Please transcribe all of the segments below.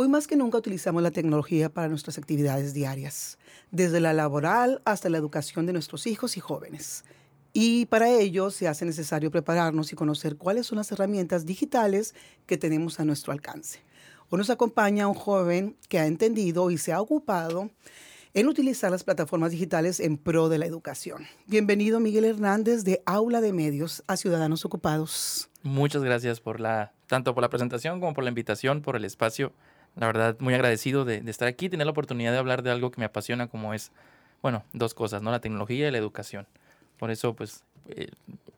Hoy más que nunca utilizamos la tecnología para nuestras actividades diarias, desde la laboral hasta la educación de nuestros hijos y jóvenes. Y para ello se hace necesario prepararnos y conocer cuáles son las herramientas digitales que tenemos a nuestro alcance. Hoy nos acompaña un joven que ha entendido y se ha ocupado en utilizar las plataformas digitales en pro de la educación. Bienvenido Miguel Hernández de Aula de Medios a Ciudadanos Ocupados. Muchas gracias por la, tanto por la presentación como por la invitación, por el espacio. La verdad, muy agradecido de, estar aquí, tener la oportunidad de hablar de algo que me apasiona como es, bueno, dos cosas, ¿no? La tecnología y la educación. Por eso, pues, eh,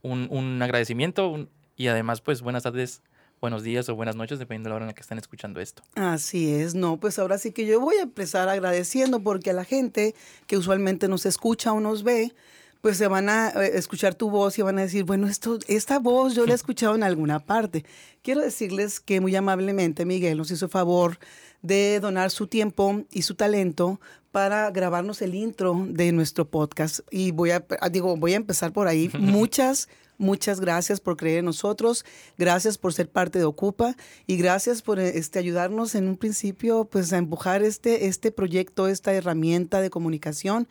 un, un, agradecimiento y además, pues, buenas tardes buenos días o buenas noches, dependiendo de la hora en la que están escuchando esto. Así es, no, pues ahora sí que yo voy a empezar agradeciendo porque a la gente que usualmente nos escucha o nos ve, pues se van a eh, escuchar tu voz y van a decir, bueno, esto, esta voz yo la he escuchado en alguna parte. Quiero decirles que muy amablemente Miguel nos hizo favor de donar su tiempo y su talento para grabarnos el intro de nuestro podcast. Y voy a, digo, voy a empezar por ahí. Muchas, Muchas gracias por creer en nosotros, gracias por ser parte de Ocupa y gracias por este, ayudarnos en un principio pues, a empujar este, este proyecto, esta herramienta de comunicación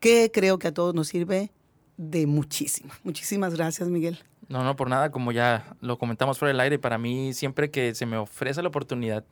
que creo que a todos nos sirve de muchísimo. Muchísimas gracias, Miguel. No, no, por nada, como ya lo comentamos fuera del aire, para mí siempre que se me ofrece la oportunidad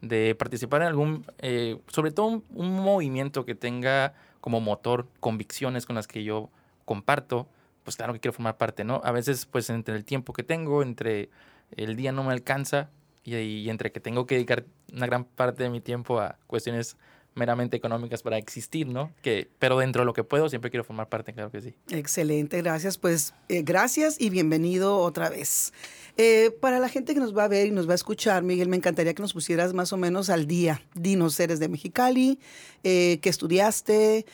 de participar en algún, eh, sobre todo un, un, movimiento que tenga como motor convicciones con las que yo comparto, pues claro que quiero formar parte, ¿no? A veces, pues entre el tiempo que tengo, entre el día no me alcanza y, entre que tengo que dedicar una gran parte de mi tiempo a cuestiones meramente económicas para existir, ¿no? Que, pero dentro de lo que puedo siempre quiero formar parte, claro que sí. Excelente, gracias. Pues eh, gracias y bienvenido otra vez. Eh, para la gente que nos va a ver y nos va a escuchar, Miguel, me encantaría que nos pusieras más o menos al día. Dinos, eres de Mexicali, eh, qué estudiaste,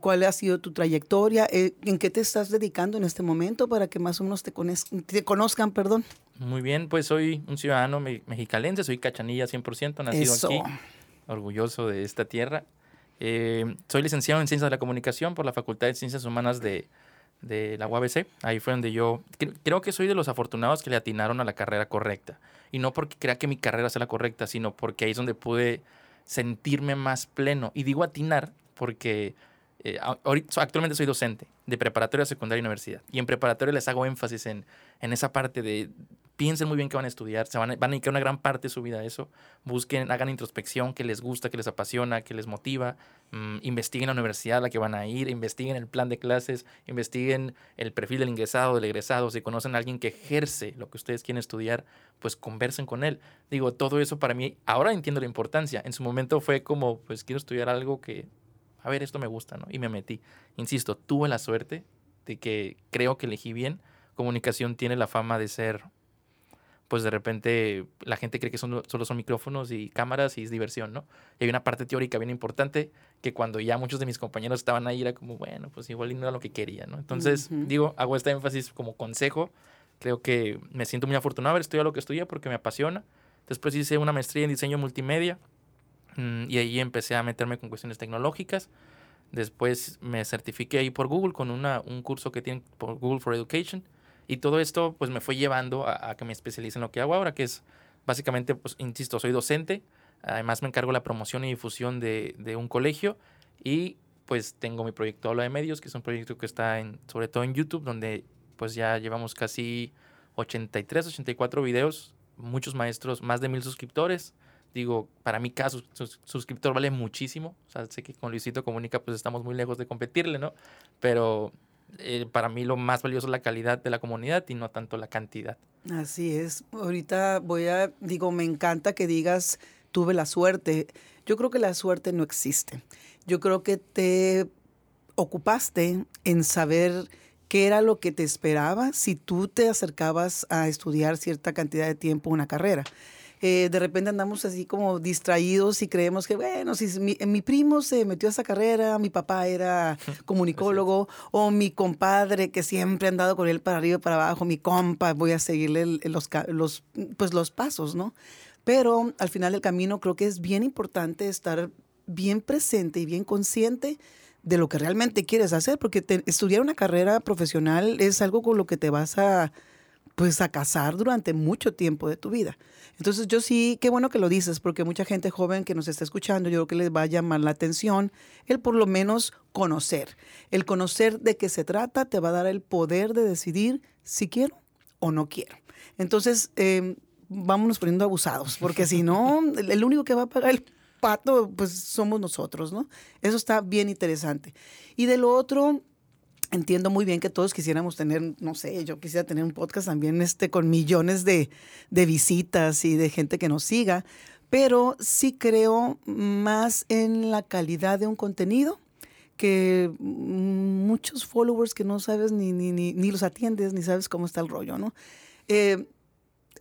cuál ha sido tu trayectoria, en qué te estás dedicando en este momento para que más o menos te, te conozcan, perdón. Muy bien, pues soy un ciudadano mexicalense, soy cachanilla 100%, nacido Eso. aquí orgulloso de esta tierra. Eh, soy licenciado en Ciencias de la Comunicación por la Facultad de Ciencias Humanas de, de la UABC. Ahí fue donde yo creo que soy de los afortunados que le atinaron a la carrera correcta. Y no porque crea que mi carrera sea la correcta, sino porque ahí es donde pude sentirme más pleno. Y digo atinar porque eh, actualmente soy docente de preparatoria, secundaria y universidad. Y en preparatoria les hago énfasis en, en esa parte de piensen muy bien que van a estudiar, se van a, van a una gran parte de su vida a eso, busquen, hagan introspección, que les gusta, que les apasiona, que les motiva, mm, investiguen la universidad a la que van a ir, investiguen el plan de clases, investiguen el perfil del ingresado, del egresado, si conocen a alguien que ejerce lo que ustedes quieren estudiar, pues conversen con él. Digo, todo eso para mí, ahora entiendo la importancia, en su momento fue como, pues quiero estudiar algo que, a ver, esto me gusta, ¿no? Y me metí. Insisto, tuve la suerte de que creo que elegí bien. Comunicación tiene la fama de ser pues de repente la gente cree que son, solo son micrófonos y cámaras y es diversión, ¿no? Y hay una parte teórica bien importante que cuando ya muchos de mis compañeros estaban ahí era como, bueno, pues igual no era lo que quería, ¿no? Entonces, digo, hago este énfasis como consejo. Creo que me siento muy afortunado de haber estudiado lo que estudié porque me apasiona. Después hice una maestría en diseño multimedia mm, y ahí empecé a meterme con cuestiones tecnológicas. Después me certifiqué ahí por Google con una, un curso que tiene por Google for Education y todo esto pues me fue llevando a, que me especialice en lo que hago ahora, que es básicamente, pues insisto, soy docente, además me encargo de la promoción y difusión de, de un colegio y pues tengo mi proyecto Habla de Medios, que es un proyecto que está en, sobre todo en YouTube, donde pues ya llevamos casi 83, 84 videos, muchos maestros, más de mil suscriptores. Digo, para mí cada suscriptor vale muchísimo. O sea, sé que con Luisito Comunica pues estamos muy lejos de competirle, ¿no? Pero eh, para mí lo más valioso es la calidad de la comunidad y no tanto la cantidad. Así es. Ahorita voy a, digo, me encanta que digas, tuve la suerte. Yo creo que la suerte no existe. Yo creo que te ocupaste en saber qué era lo que te esperaba si tú te acercabas a estudiar cierta cantidad de tiempo una carrera. Eh, de repente andamos así como distraídos y creemos que, bueno, si mi, mi, primo se metió a esa carrera, mi papá era comunicólogo, o mi compadre que siempre ha andado con él para arriba y para abajo, mi compa, voy a seguirle los, los, pues los pasos, ¿no? Pero al final del camino creo que es bien importante estar bien presente y bien consciente de lo que realmente quieres hacer, porque estudiar una carrera profesional es algo con lo que te vas a, pues, a casar durante mucho tiempo de tu vida. Entonces yo sí, qué bueno que lo dices, porque mucha gente joven que nos está escuchando, yo creo que les va a llamar la atención el por lo menos conocer. El conocer de qué se trata te va a dar el poder de decidir si quiero o no quiero. Entonces, eh, vámonos poniendo abusados, porque si no, el único que va a pagar el pato, pues somos nosotros, ¿no? Eso está bien interesante. Y de lo otro, entiendo muy bien que todos quisiéramos tener, no sé, yo quisiera tener un podcast también este, con millones de, de visitas y de gente que nos siga, pero sí creo más en la calidad de un contenido que muchos followers que no sabes ni, ni, ni, ni los atiendes, ni sabes cómo está el rollo, ¿no? Eh,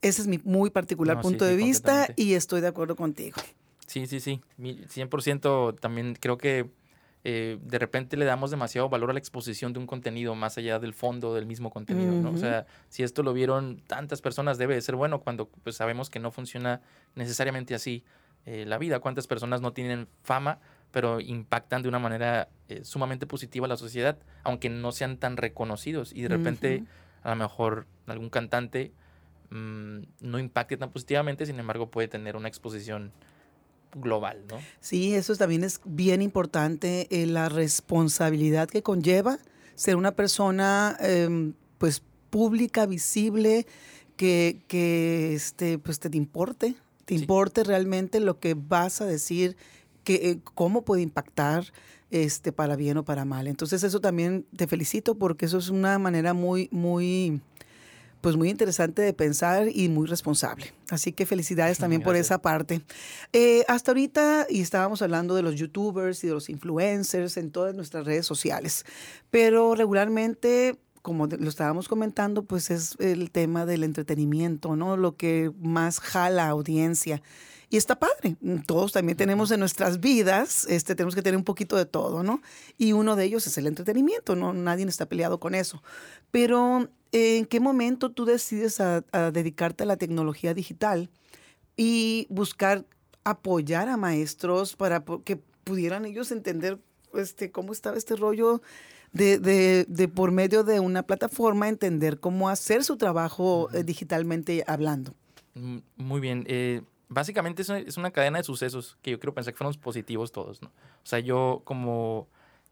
ese es mi muy particular punto de vista y estoy de acuerdo contigo. Sí, sí, sí. 100% también creo que eh, de repente le damos demasiado valor a la exposición de un contenido más allá del fondo del mismo contenido, ¿no? O sea, si esto lo vieron tantas personas, debe de ser bueno cuando pues, sabemos que no funciona necesariamente así eh, la vida. ¿Cuántas personas no tienen fama, pero impactan de una manera eh, sumamente positiva a la sociedad, aunque no sean tan reconocidos? Y de repente, a lo mejor algún cantante mmm, no impacte tan positivamente, sin embargo, puede tener una exposición global, ¿no? Sí, eso también es bien importante, eh, la responsabilidad que conlleva ser una persona, eh, pues, pública, visible, que, que este, pues, te importe, te sí. importe realmente lo que vas a decir, que, eh, cómo puede impactar este, para bien o para mal. Entonces, eso también te felicito porque eso es una manera muy, muy pues muy interesante de pensar y muy responsable. Así que felicidades también por esa parte. Eh, hasta ahorita, y estábamos hablando de los youtubers y de los influencers en todas nuestras redes sociales, pero regularmente como lo estábamos comentando, pues es el tema del entretenimiento, ¿no? Lo que más jala audiencia. Y está padre. Todos también tenemos en nuestras vidas, este, tenemos que tener un poquito de todo, ¿no? Y uno de ellos es el entretenimiento, ¿no? Nadie está peleado con eso. Pero ¿en qué momento tú decides a, a dedicarte a la tecnología digital y buscar apoyar a maestros para que pudieran ellos entender este, cómo estaba este rollo de, de, de, por medio de una plataforma entender cómo hacer su trabajo -huh. digitalmente hablando. Muy bien. Eh, básicamente es una, cadena de sucesos que yo quiero pensar que fueron positivos todos, ¿no? O sea, yo como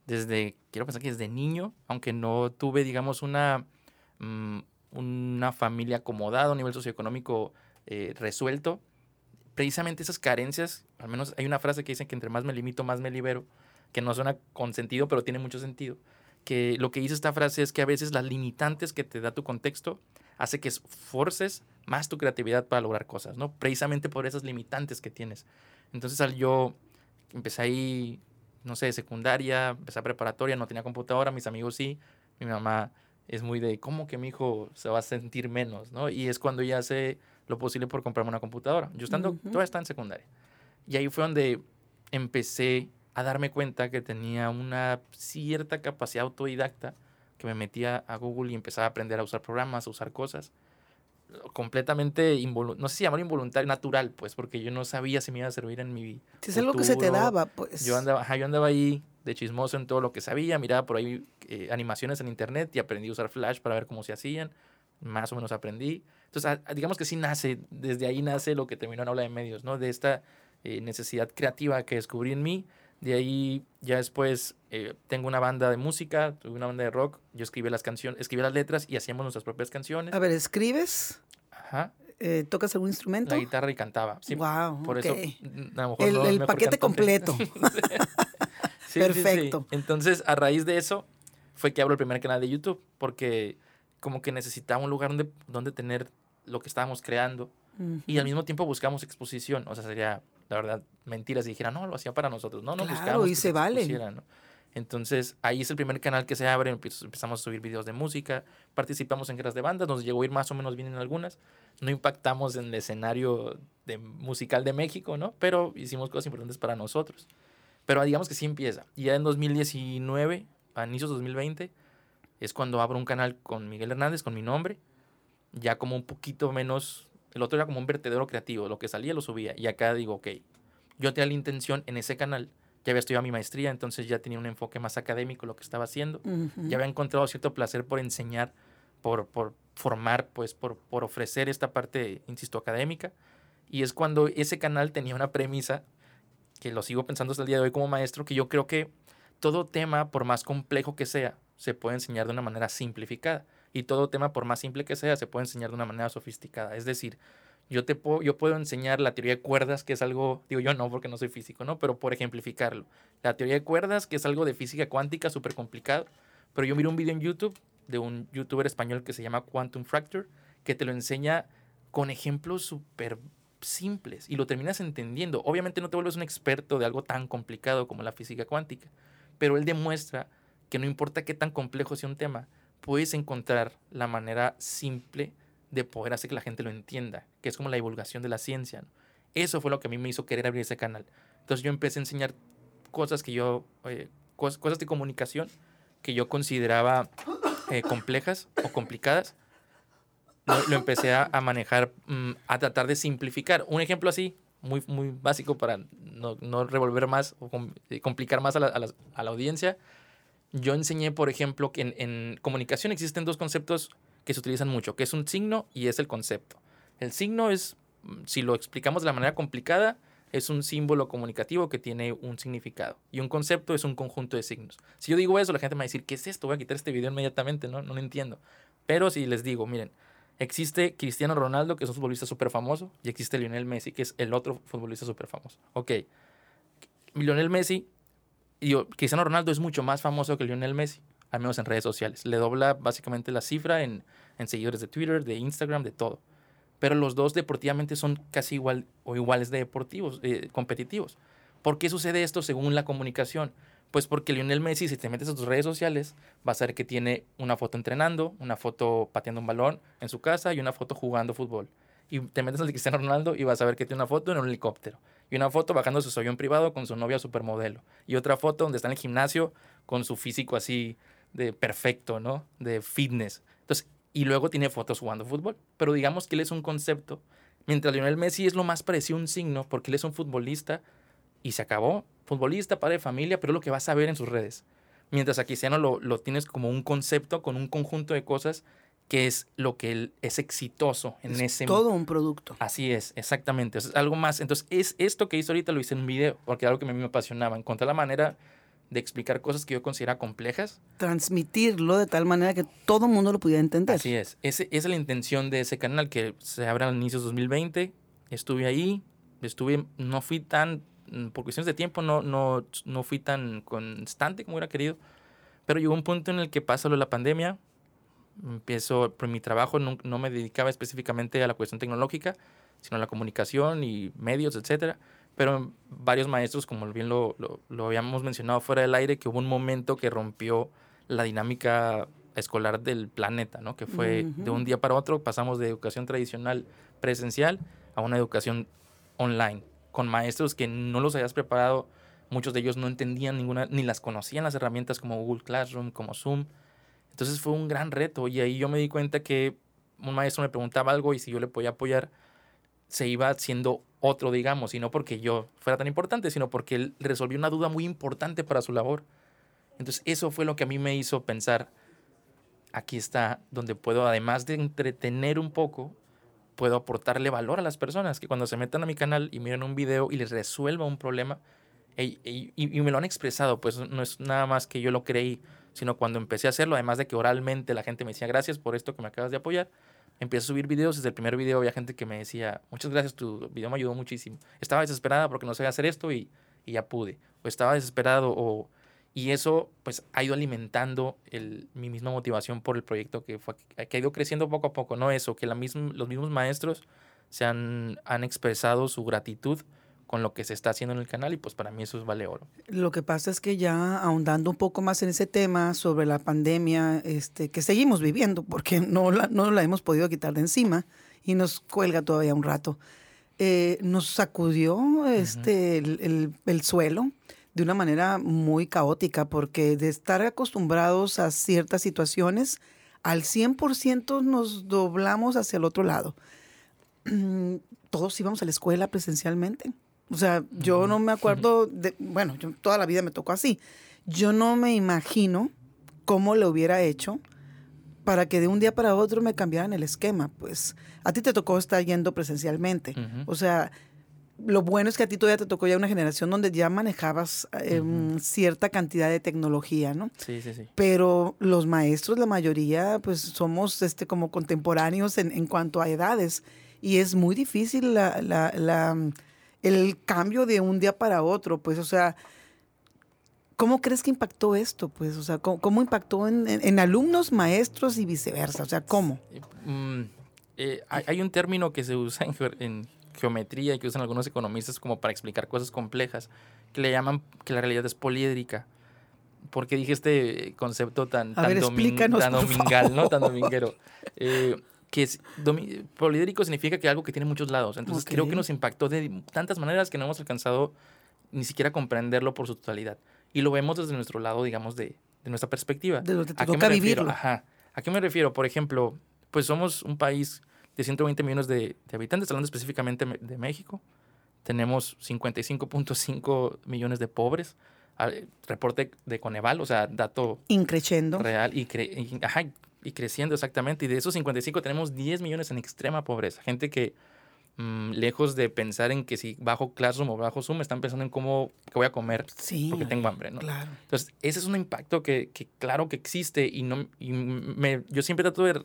desde, quiero pensar que desde niño, aunque no tuve, digamos, una, um, una familia acomodada, un nivel socioeconómico eh, resuelto, precisamente esas carencias, al menos hay una frase que dice que entre más me limito, más me libero, que no suena con sentido, pero tiene mucho sentido que lo que dice esta frase es que a veces las limitantes que te da tu contexto hace que forces más tu creatividad para lograr cosas, ¿no? Precisamente por esas limitantes que tienes. Entonces, al yo empecé ahí, no sé, secundaria, empecé a preparatoria, no tenía computadora, mis amigos sí, mi mamá es muy de, ¿cómo que mi hijo se va a sentir menos, no? Y es cuando ella hace lo posible por comprarme una computadora. Yo estando, uh -huh. todavía estaba en secundaria. Y ahí fue donde empecé a darme cuenta que tenía una cierta capacidad autodidacta, que me metía a Google y empezaba a aprender a usar programas, a usar cosas, completamente, no sé si llamar involuntario, natural, pues, porque yo no sabía si me iba a servir en mi Si es algo que se te daba, pues. Yo andaba, ajá, yo andaba ahí de chismoso en todo lo que sabía, miraba por ahí eh, animaciones en internet y aprendí a usar Flash para ver cómo se hacían, más o menos aprendí. Entonces, a, digamos que sí nace, desde ahí nace lo que terminó en Aula de Medios, ¿no? De esta eh, necesidad creativa que descubrí en mí, de ahí ya después eh, tengo una banda de música, tuve una banda de rock, yo escribí las canciones, escribí las letras y hacíamos nuestras propias canciones. A ver, ¿escribes? Ajá. Eh, ¿Tocas algún instrumento? La guitarra y cantaba. Sí, wow, por okay. eso a lo mejor el, no el paquete cantante. completo. sí, Perfecto. Sí. Entonces, a raíz de eso, fue que abro el primer canal de YouTube, porque como que necesitaba un lugar donde, donde tener lo que estábamos creando y al mismo tiempo buscamos exposición. O sea, sería, la verdad, mentira si dijera, no, lo hacía para nosotros. No, no Claro, buscamos. y se vale. ¿no? Entonces, ahí es el primer canal que se abre, empe- empezamos a subir videos de música, participamos en guerras de bandas, nos llegó a ir más o menos bien en algunas, no impactamos en el escenario de, musical de México, ¿no? Pero hicimos cosas importantes para nosotros. Pero digamos que sí empieza. Y ya en 2019, a inicios de 2020, es cuando abro un canal con Miguel Hernández, con mi nombre, ya como un poquito menos, el otro era como un vertedero creativo, lo que salía lo subía, y acá digo, ok, yo tenía la intención en ese canal, ya había estudiado mi maestría, entonces ya tenía un enfoque más académico lo que estaba haciendo, Ujú. ya había encontrado cierto placer por enseñar, por, por formar, pues por, por ofrecer esta parte, insisto, académica, y es cuando ese canal tenía una premisa, que lo sigo pensando hasta el día de hoy como maestro, que yo creo que todo tema, por más complejo que sea, se puede enseñar de una manera simplificada. Y todo tema, por más simple que sea, se puede enseñar de una manera sofisticada. Es decir, yo, te puedo, yo puedo enseñar la teoría de cuerdas, que es algo, digo yo no, porque no soy físico, ¿no? Pero por ejemplificarlo. La teoría de cuerdas, que es algo de física cuántica súper complicado. Pero yo miro un video en YouTube de un youtuber español que se llama Quantum Fracture, que te lo enseña con ejemplos súper simples y lo terminas entendiendo. Obviamente no te vuelves un experto de algo tan complicado como la física cuántica, pero él demuestra que no importa qué tan complejo sea un tema, puedes encontrar la manera simple de poder hacer que la gente lo entienda, que es como la divulgación de la ciencia. Eso fue lo que a mí me hizo querer abrir ese canal. Entonces yo empecé a enseñar cosas que yo, eh, cos- cosas de comunicación que yo consideraba eh, complejas o complicadas, lo, lo empecé a, manejar, mm, a tratar de simplificar. Un ejemplo así, muy, muy básico para no, no revolver más o eh, complicar más a la, a la- a la audiencia. Yo enseñé, por ejemplo, que en, comunicación existen dos conceptos que se utilizan mucho, que es un signo y es el concepto. El signo es, mm, si lo explicamos de la manera complicada, es un símbolo comunicativo que tiene un significado. Y un concepto es un conjunto de signos. Si yo digo eso, la gente me va a decir, ¿qué es esto? Voy a quitar este video inmediatamente, ¿no? No lo entiendo. Pero si les digo, miren, existe Cristiano Ronaldo, que es un futbolista súper famoso, y existe Lionel Messi, que es el otro futbolista súper famoso. Ok. Lionel Messi, y Cristiano Ronaldo es mucho más famoso que Lionel Messi, al menos en redes sociales. Le dobla básicamente la cifra en, en seguidores de Twitter, de Instagram, de todo. Pero los dos deportivamente son casi igual o iguales de deportivos, eh, competitivos. ¿Por qué sucede esto según la comunicación? Pues porque Lionel Messi, si te metes a tus redes sociales, vas a ver que tiene una foto entrenando, una foto pateando un balón en su casa y una foto jugando fútbol. Y te metes al de Cristiano Ronaldo y vas a ver que tiene una foto en un helicóptero. Y una foto bajando su avión privado con su novia supermodelo. Y otra foto donde está en el gimnasio con su físico así de perfecto, ¿no? De fitness. Entonces, y luego tiene fotos jugando fútbol. Pero digamos que él es un concepto. Mientras Lionel Messi es lo más parecido a un signo porque él es un futbolista y se acabó. Futbolista, padre de familia, pero es lo que vas a ver en sus redes. Mientras a Cristiano lo, lo tienes como un concepto con un conjunto de cosas que es lo que él es exitoso en Es ese todo un producto. Así es, exactamente. Es algo más. Entonces, es esto que hice ahorita lo hice en un video, porque era algo que a mí me apasionaba. Encontrar la manera de explicar cosas que yo consideraba complejas. Transmitirlo de tal manera que todo el mundo lo pudiera entender. Así es. Ese, esa es la intención de ese canal que se abre al inicio de 2020. Estuve ahí, estuve, no fui tan, mm, por cuestiones de tiempo, no, no, no fui tan constante como hubiera querido. Pero llegó un punto en el que pasa lo de la pandemia. Empiezo, por mi trabajo no, no me dedicaba específicamente a la cuestión tecnológica, sino a la comunicación y medios, etcétera. Pero varios maestros, como bien lo, lo, lo habíamos mencionado fuera del aire, que hubo un momento que rompió la dinámica escolar del planeta, ¿no? Que fue de un día para otro, pasamos de educación tradicional presencial a una educación online, con maestros que no los habías preparado, muchos de ellos no entendían ninguna, ni las conocían las herramientas como Google Classroom, como Zoom. Entonces fue un gran reto y ahí yo me di cuenta que un maestro me preguntaba algo y si yo le podía apoyar, se iba haciendo otro, digamos, y no porque yo fuera tan importante, sino porque él resolvió una duda muy importante para su labor. Entonces eso fue lo que a mí me hizo pensar, aquí está donde puedo, además de entretener un poco, puedo aportarle valor a las personas, que cuando se metan a mi canal y miren un video y les resuelva un problema, y, y, y me lo han expresado, pues no es nada más que yo lo creí, sino cuando empecé a hacerlo, además de que oralmente la gente me decía gracias por esto que me acabas de apoyar, empecé a subir videos, desde el primer video había gente que me decía, muchas gracias, tu video me ayudó muchísimo. Estaba desesperada porque no sabía hacer esto y, y ya pude. O estaba desesperado o... Y eso pues ha ido alimentando el, mi misma motivación por el proyecto que, fue, que ha ido creciendo poco a poco, ¿no? Eso, que la misma, los mismos maestros se han, han expresado su gratitud con lo que se está haciendo en el canal y pues para mí eso es vale oro. Lo que pasa es que ya ahondando un poco más en ese tema sobre la pandemia este, que seguimos viviendo porque no la, no la hemos podido quitar de encima y nos cuelga todavía un rato, eh, nos sacudió este, el, el, el suelo de una manera muy caótica porque de estar acostumbrados a ciertas situaciones, al 100% nos doblamos hacia el otro lado. Todos íbamos a la escuela presencialmente. O sea, yo no me acuerdo, de, bueno, yo, toda la vida me tocó así. Yo no me imagino cómo lo hubiera hecho para que de un día para otro me cambiaran el esquema. Pues a ti te tocó estar yendo presencialmente. Uh -huh. O sea, lo bueno es que a ti todavía te tocó ya una generación donde ya manejabas eh, uh -huh. cierta cantidad de tecnología, ¿no? Sí, sí, sí. Pero los maestros, la mayoría, pues somos este, como contemporáneos en, en cuanto a edades. Y es muy difícil la, la, la el cambio de un día para otro, pues, o sea, ¿cómo crees que impactó esto? Pues, o sea, ¿cómo, cómo impactó en, en, en, alumnos, maestros y viceversa? O sea, ¿cómo? Mm, eh, hay, hay, un término que se usa en, en, geometría y que usan algunos economistas como para explicar cosas complejas, que le llaman que la realidad es poliédrica. ¿Por qué dije este concepto tan, tan, ver, domin, tan domingal, ¿no? Tan dominguero? Eh, que es, poliédrico significa que algo que tiene muchos lados. Entonces okay. creo que nos impactó de tantas maneras que no hemos alcanzado ni siquiera comprenderlo por su totalidad. Y lo vemos desde nuestro lado, digamos, de, de nuestra perspectiva. De lo que te ¿A toca vivirlo. Ajá. ¿A qué me refiero? Por ejemplo, pues somos un país de 120 millones de, de habitantes, hablando específicamente de México. Tenemos 55.5 millones de pobres. Reporte de Coneval, o sea, dato... Increciendo. Real y, cre y ajá, y creciendo exactamente. Y de esos 55 tenemos 10 millones en extrema pobreza. Gente que, mmm, lejos de pensar en que si bajo Classroom o bajo Zoom, están pensando en cómo que voy a comer sí, porque tengo hambre. ¿no? Claro. Entonces, ese es un impacto que, que claro que existe y, no, y me, yo siempre trato de...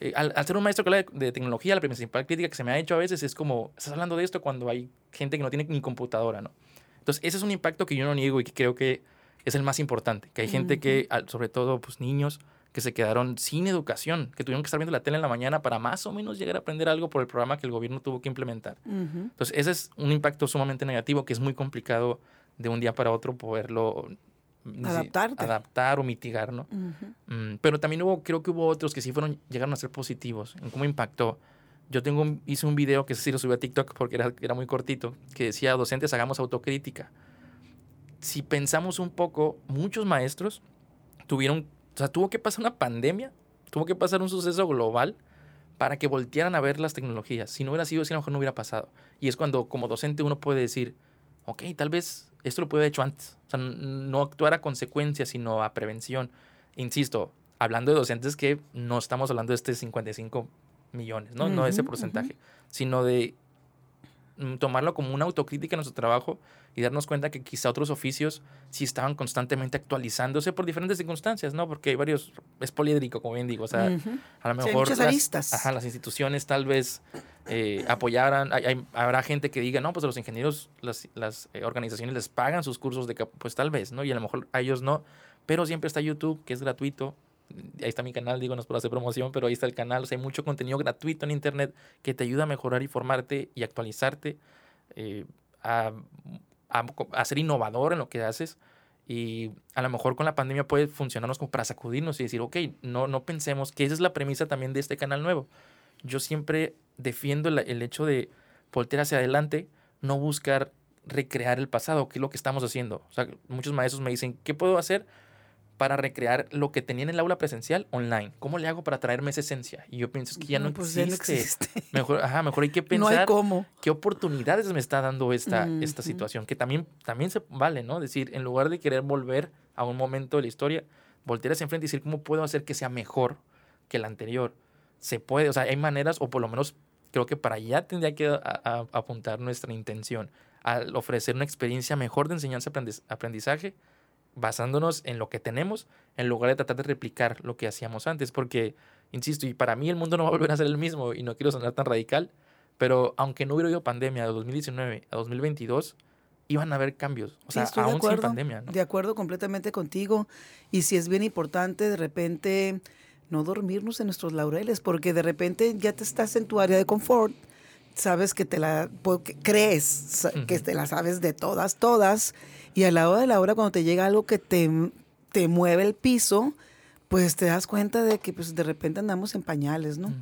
Eh, al, al, ser un maestro que habla de, de, tecnología, la principal crítica que se me ha hecho a veces es como, estás hablando de esto cuando hay gente que no tiene ni computadora, ¿no? Entonces, ese es un impacto que yo no niego y que creo que es el más importante, que hay gente uh -huh. que, sobre todo, pues niños, que se quedaron sin educación, que tuvieron que estar viendo la tele en la mañana para más o menos llegar a aprender algo por el programa que el gobierno tuvo que implementar. Uh -huh. Entonces, ese es un impacto sumamente negativo que es muy complicado de un día para otro poderlo Adaptarte. adaptar o mitigar, ¿no? Uh -huh. mm, pero también hubo, creo que hubo otros que sí fueron, llegaron a ser positivos en cómo impactó. Yo tengo un, hice un video que sí lo subí a TikTok porque era, era muy cortito, que decía, docentes, hagamos autocrítica. Si pensamos un poco, muchos maestros tuvieron o sea, tuvo que pasar una pandemia, tuvo que pasar un suceso global para que voltearan a ver las tecnologías. Si no hubiera sido así, a lo mejor no hubiera pasado. Y es cuando como docente uno puede decir, ok, tal vez esto lo pude haber hecho antes. O sea, no actuar a consecuencias, sino a prevención. Insisto, hablando de docentes que no estamos hablando de este 55 millones, ¿no? Uh -huh, no de ese porcentaje, uh -huh. sino de tomarlo como una autocrítica en nuestro trabajo y darnos cuenta que quizá otros oficios sí estaban constantemente actualizándose por diferentes circunstancias, ¿no? Porque hay varios, es poliédrico, como bien digo, o sea, uh -huh. a lo mejor sí, las, ajá, las, instituciones tal vez eh, apoyaran, hay, hay, habrá gente que diga, no, pues a los ingenieros, las, las eh, organizaciones les pagan sus cursos de, pues tal vez, ¿no? Y a lo mejor a ellos no, pero siempre está YouTube, que es gratuito, ahí está mi canal, digo, no es por hacer promoción, pero ahí está el canal, o sea, hay mucho contenido gratuito en internet que te ayuda a mejorar y formarte y actualizarte, eh, a a, a, ser innovador en lo que haces. Y a lo mejor con la pandemia puede funcionarnos como para sacudirnos y decir, ok, no, no pensemos que esa es la premisa también de este canal nuevo. Yo siempre defiendo el, el hecho de voltear hacia adelante, no buscar recrear el pasado, que es lo que estamos haciendo. O sea, muchos maestros me dicen, ¿qué puedo hacer para recrear lo que tenía en el aula presencial online. ¿Cómo le hago para traerme esa esencia? Y yo pienso que ya no, no, pues existe. Ya no existe. Mejor, ajá, mejor hay que pensar no hay cómo. qué oportunidades me está dando esta, mm, esta situación, que también, también se vale, ¿no? Decir, en lugar de querer volver a un momento de la historia, voltear hacia enfrente y decir, ¿cómo puedo hacer que sea mejor que el anterior? Se puede, o sea, hay maneras, o por lo menos creo que para allá tendría que a, a, apuntar nuestra intención, al ofrecer una experiencia mejor de enseñanza-aprendizaje basándonos en lo que tenemos en lugar de tratar de replicar lo que hacíamos antes. Porque, insisto, y para mí el mundo no va a volver a ser el mismo y no quiero sonar tan radical, pero aunque no hubiera habido pandemia de 2019 a 2022, iban a haber cambios. O Sí, sea, de aún sin acuerdo, pandemia. ¿no? De acuerdo completamente contigo. Y si es bien importante de repente no dormirnos en nuestros laureles, porque de repente ya te estás en tu área de confort, sabes que te la crees que te la sabes de todas, todas, y a la hora de la hora cuando te llega algo que te, te mueve el piso, pues te das cuenta de que pues de repente andamos en pañales, ¿no?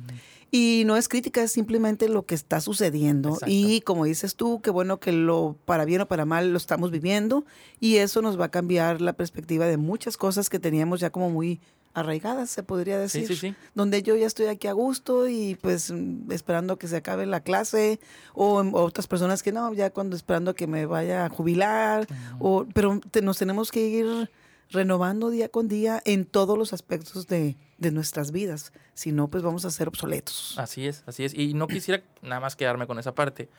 Y no es crítica, es simplemente lo que está sucediendo. Exacto. Y como dices tú, qué bueno que lo para bien o para mal lo estamos viviendo y eso nos va a cambiar la perspectiva de muchas cosas que teníamos ya como muy arraigadas, se podría Sí, decir. sí, sí. Donde yo ya estoy aquí a gusto y pues esperando que se acabe la clase o, mm, otras personas que no, ya cuando esperando que me vaya a jubilar, o, pero te- nos tenemos que ir renovando día con día en todos los aspectos de, de nuestras vidas. Si no, pues vamos a ser obsoletos. Así es, así es. Y no quisiera nada más quedarme con esa parte.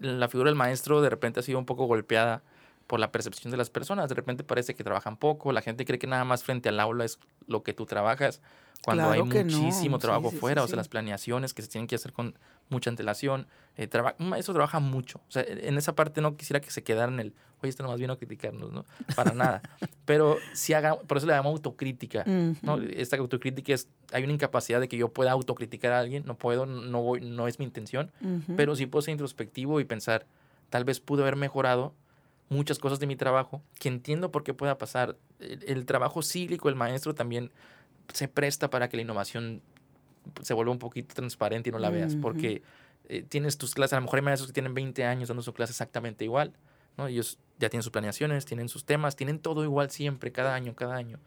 La figura del maestro de repente ha sido un poco golpeada por la percepción de las personas. De repente parece que trabajan poco, la gente cree que nada más frente al aula es lo que tú trabajas, cuando Claro hay no. muchísimo Sí, trabajo sí, fuera, sí, o sea, las planeaciones que se tienen que hacer con mucha antelación. Eh, traba- un maestro trabaja mucho. O sea, en esa parte no quisiera que se quedara en el, oye, esto nomás vino a criticarnos, ¿no? Para nada. Pero sí haga, por eso le llamo autocrítica. Esta autocrítica es, hay una incapacidad de que yo pueda autocriticar a alguien, no puedo, no voy, no es mi intención, pero sí puedo ser introspectivo y pensar, tal vez pude haber mejorado muchas cosas de mi trabajo, que entiendo por qué pueda pasar. El, el trabajo cíclico, el maestro también se presta para que la innovación se vuelva un poquito transparente y no la veas, porque eh, tienes tus clases, a lo mejor hay maestros que tienen 20 años dando su clase exactamente igual, ¿no? Ellos ya tienen sus planeaciones, tienen sus temas, tienen todo igual siempre, cada año, cada año.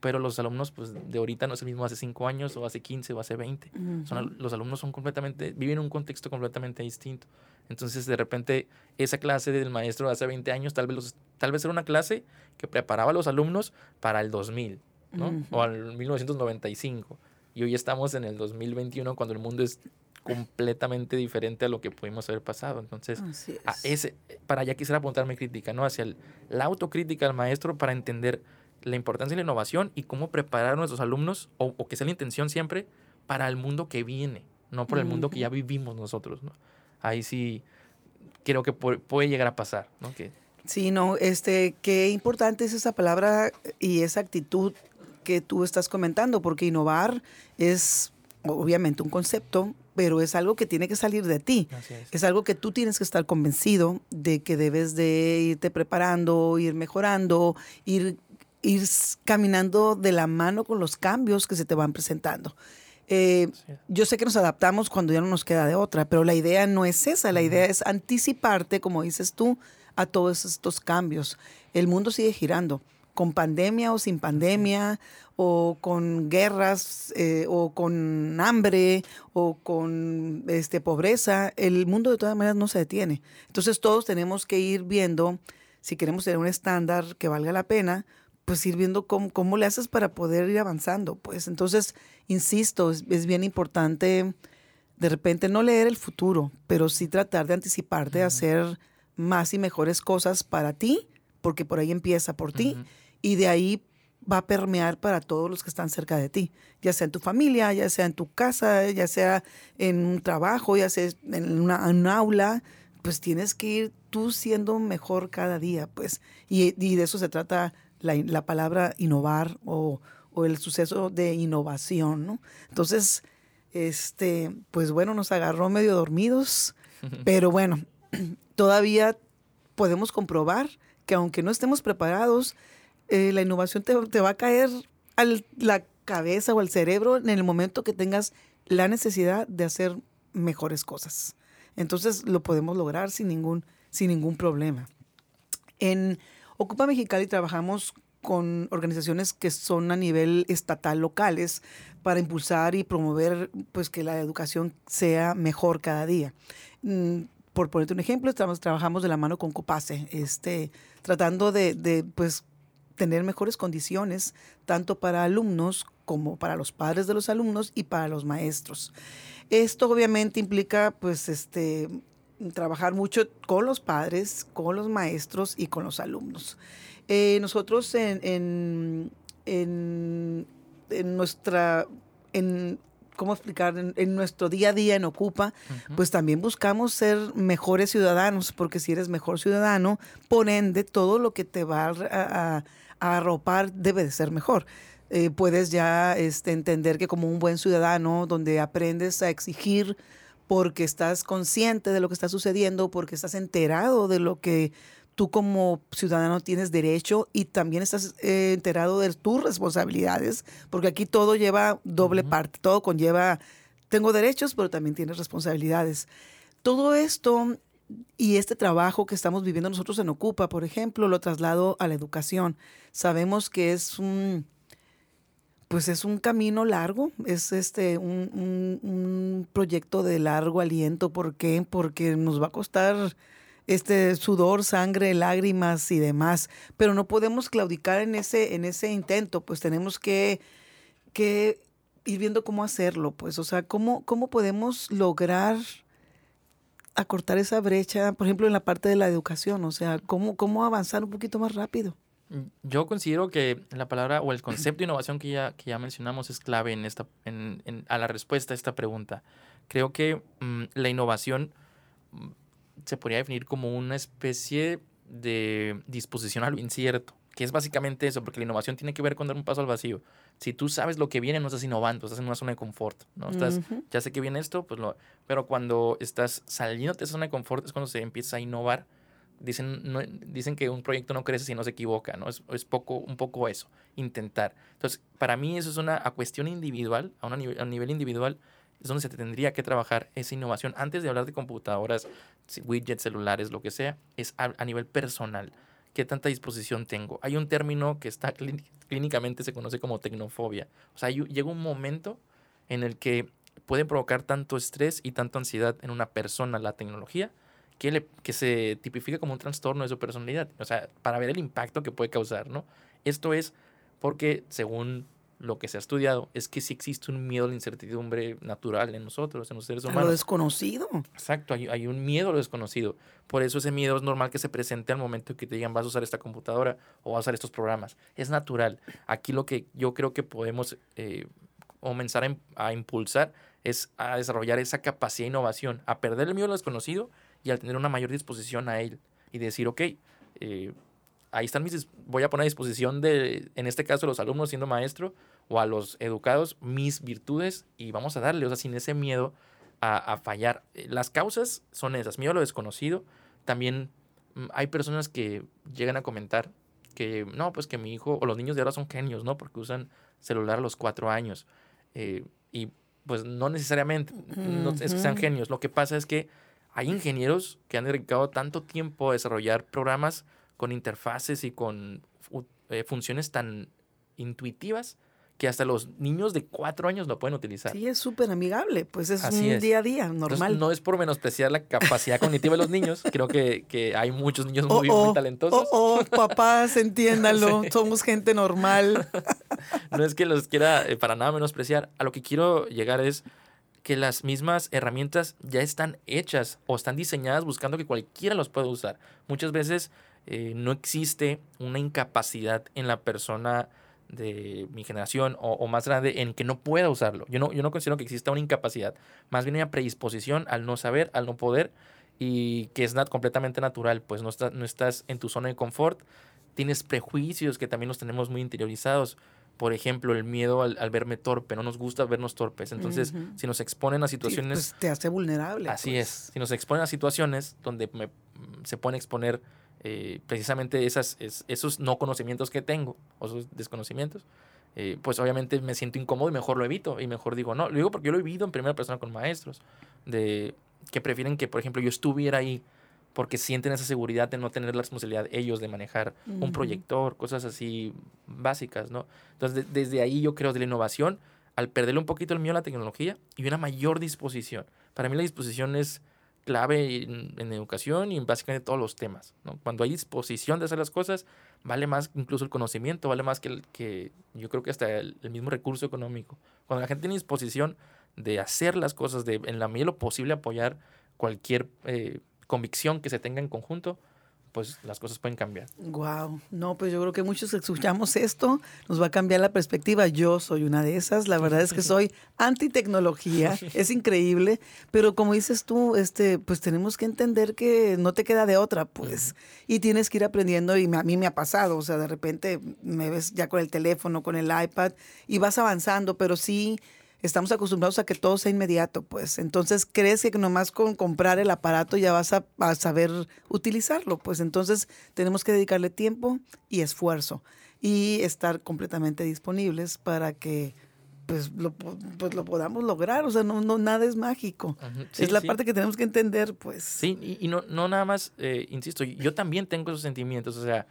Pero los alumnos, pues, de ahorita no es el mismo hace 5 años, o hace 15, o hace 20. Son los alumnos son completamente, viven en un contexto completamente distinto. Entonces, de repente, esa clase del maestro de hace 20 años, tal vez, los, tal vez era una clase que preparaba a los alumnos para el 2000, ¿no? O Ujú. al 1995. Y hoy estamos en el 2021 cuando el mundo es completamente diferente a lo que pudimos haber pasado. Entonces, a ese, para allá quisiera apuntar mi crítica, ¿no? Hacia el- la autocrítica al maestro para entender la importancia de la innovación y cómo preparar a nuestros alumnos, o, o que sea la intención siempre, para el mundo que viene, no por el mundo que ya vivimos nosotros, ¿no? Ahí sí creo que pu- puede llegar a pasar, ¿no? Que, Sí, no, este, qué importante es esa palabra y esa actitud que tú estás comentando, porque innovar es obviamente un concepto, pero es algo que tiene que salir de ti. es. Es algo que tú tienes que estar convencido de que debes de irte preparando, ir mejorando, ir, ir caminando de la mano con los cambios que se te van presentando. Eh, yo sé que nos adaptamos cuando ya no nos queda de otra, pero la idea no es esa, la idea es anticiparte, como dices tú, a todos estos cambios. El mundo sigue girando, con pandemia o sin pandemia, o con guerras, eh, o con hambre, o con este, pobreza, el mundo de todas maneras no se detiene. Entonces todos tenemos que ir viendo, si queremos tener un estándar que valga la pena, pues ir viendo cómo, cómo le haces para poder ir avanzando. Pues. Entonces, insisto, es, es bien importante de repente no leer el futuro, pero sí tratar de anticiparte a hacer más y mejores cosas para ti, porque por ahí empieza por ti, y de ahí va a permear para todos los que están cerca de ti, ya sea en tu familia, ya sea en tu casa, ya sea en un trabajo, ya sea en una, en aula, pues tienes que ir tú siendo mejor cada día, pues, y, y de eso se trata la, la palabra innovar o, o el suceso de innovación, ¿no? Entonces, este, pues bueno, nos agarró medio dormidos, pero bueno, todavía podemos comprobar que aunque no estemos preparados, eh, la innovación te, te va a caer a la cabeza o al cerebro en el momento que tengas la necesidad de hacer mejores cosas. Entonces lo podemos lograr sin ningún, sin ningún problema. En Ocupa Mexicali trabajamos con organizaciones que son a nivel estatal locales para impulsar y promover pues que la educación sea mejor cada día. Mm, Por ponerte un ejemplo, estamos, trabajamos de la mano con Copase, este, tratando de, de, pues tener mejores condiciones tanto para alumnos como para los padres de los alumnos y para los maestros. Esto obviamente implica pues este trabajar mucho con los padres, con los maestros y con los alumnos. Eh, nosotros en, en, en, en nuestra, en, ¿cómo explicar? En, nuestro día a día en Ocupa, pues también buscamos ser mejores ciudadanos, porque si eres mejor ciudadano, por ende, todo lo que te va a, arropar debe de ser mejor. Eh, puedes ya este, entender que como un buen ciudadano, donde aprendes a exigir porque estás consciente de lo que está sucediendo, porque estás enterado de lo que tú como ciudadano tienes derecho y también estás eh, enterado de tus responsabilidades, porque aquí todo lleva doble parte, todo conlleva, tengo derechos, pero también tienes responsabilidades. Todo esto y este trabajo que estamos viviendo nosotros en Ocupa, por ejemplo, lo traslado a la educación. Sabemos que es un pues es un camino largo, es este un, proyecto de largo aliento. ¿Por qué? Porque nos va a costar este sudor, sangre, lágrimas y demás. Pero no podemos claudicar en ese, en ese intento, pues tenemos que, que ir viendo cómo hacerlo, pues, o sea, cómo, cómo podemos lograr acortar esa brecha, por ejemplo, en la parte de la educación, o sea, cómo, cómo avanzar un poquito más rápido. Yo considero que la palabra o el concepto de innovación que ya, que ya mencionamos es clave en esta, en, en, a la respuesta a esta pregunta. Creo que mm, la innovación mm, se podría definir como una especie de disposición a lo incierto, que es básicamente eso, porque la innovación tiene que ver con dar un paso al vacío. Si tú sabes lo que viene, no estás innovando, estás en una zona de confort, ¿no? Estás, ya sé que viene esto, pues lo... Pero cuando estás saliendo de esa zona de confort es cuando se empieza a innovar dicen, dicen que un proyecto no crece si no se equivoca, ¿no? Es, es, poco, un poco eso, intentar. Entonces, para mí eso es una cuestión individual, a, una, a nivel individual, es donde se tendría que trabajar esa innovación. Antes de hablar de computadoras, widgets, celulares, lo que sea, es a, nivel personal. ¿Qué tanta disposición tengo? Hay un término que está clínicamente se conoce como tecnofobia. O sea, llega un momento en el que puede provocar tanto estrés y tanta ansiedad en una persona la tecnología que, le, que se tipifica como un trastorno de su personalidad. O sea, para ver el impacto que puede causar, ¿no? Esto es porque, según lo que se ha estudiado, es que sí existe un miedo a la incertidumbre natural en nosotros, en los seres humanos. A lo desconocido. Exacto, hay, hay, un miedo a lo desconocido. Por eso ese miedo es normal que se presente al momento que te digan vas a usar esta computadora o vas a usar estos programas. Es natural. Aquí lo que yo creo que podemos eh, comenzar a, a impulsar es a desarrollar esa capacidad de innovación, a perder el miedo a lo desconocido y al tener una mayor disposición a él y decir, ok, eh, ahí están mis, voy a poner a disposición de, en este caso, los alumnos siendo maestro o a los educados, mis virtudes y vamos a darle, o sea, sin ese miedo a, fallar. Eh, las causas son esas, miedo a lo desconocido. También mm, hay personas que llegan a comentar que, no, pues que mi hijo o los niños de ahora son genios, ¿no? Porque usan celular a los cuatro años. Eh, y pues no necesariamente no es que sean genios. Lo que pasa es que hay ingenieros que han dedicado tanto tiempo a desarrollar programas con interfaces y con eh, funciones tan intuitivas que hasta los niños de cuatro años lo pueden utilizar. Sí, es súper amigable, pues es un día a día, normal. no es por menospreciar la capacidad cognitiva de los niños, creo que, que hay muchos niños muy, oh, oh, talentosos. Oh, oh papás, entiéndanlo, somos gente normal. no es que los quiera eh, para nada menospreciar, a lo que quiero llegar es que las mismas herramientas ya están hechas o están diseñadas buscando que cualquiera los pueda usar. Muchas veces eh, no existe una incapacidad en la persona de mi generación o, más grande en que no pueda usarlo. Yo no, yo no considero que exista una incapacidad, más bien una predisposición al no saber, al no poder y que es completamente natural, pues no, no estás en tu zona de confort, tienes prejuicios que también los tenemos muy interiorizados por ejemplo, el miedo al, verme torpe, no nos gusta vernos torpes. Entonces, si nos exponen a situaciones... pues te hace vulnerable. Así pues. es. Si nos exponen a situaciones donde me, se pueden exponer eh, precisamente esas, esos no conocimientos que tengo, o esos desconocimientos, eh, pues obviamente me siento incómodo y mejor lo evito. Y mejor digo, no, lo digo porque yo lo he vivido en primera persona con maestros, de que prefieren que, por ejemplo, yo estuviera ahí porque sienten esa seguridad de no tener la responsabilidad ellos de manejar un proyector, cosas así básicas, ¿no? Entonces, desde ahí yo creo de la innovación, al perderle un poquito el miedo a la tecnología y una mayor disposición. Para mí la disposición es clave en, educación y en básicamente todos los temas, ¿no? Cuando hay disposición de hacer las cosas, vale más incluso el conocimiento, vale más que, el, que yo creo que hasta el, mismo recurso económico. Cuando la gente tiene disposición de hacer las cosas, de en la medida de lo posible apoyar cualquier... Eh, convicción que se tenga en conjunto, pues las cosas pueden cambiar. Wow, no, pues yo creo que muchos escuchamos esto, nos va a cambiar la perspectiva. Yo soy una de esas, la verdad es que soy anti tecnología, es increíble, pero como dices tú, este, pues tenemos que entender que no te queda de otra, pues, y tienes que ir aprendiendo y a mí me ha pasado, o sea, de repente me ves ya con el teléfono, con el iPad y vas avanzando, pero sí estamos acostumbrados a que todo sea inmediato, pues. Entonces crees que nomás con comprar el aparato ya vas a, saber utilizarlo, pues. Entonces tenemos que dedicarle tiempo y esfuerzo y estar completamente disponibles para que pues lo, pues lo podamos lograr, o sea, no, no nada es mágico. es la parte que tenemos que entender, pues. Sí, y, no, no nada más, eh, insisto, yo también tengo esos sentimientos, o sea,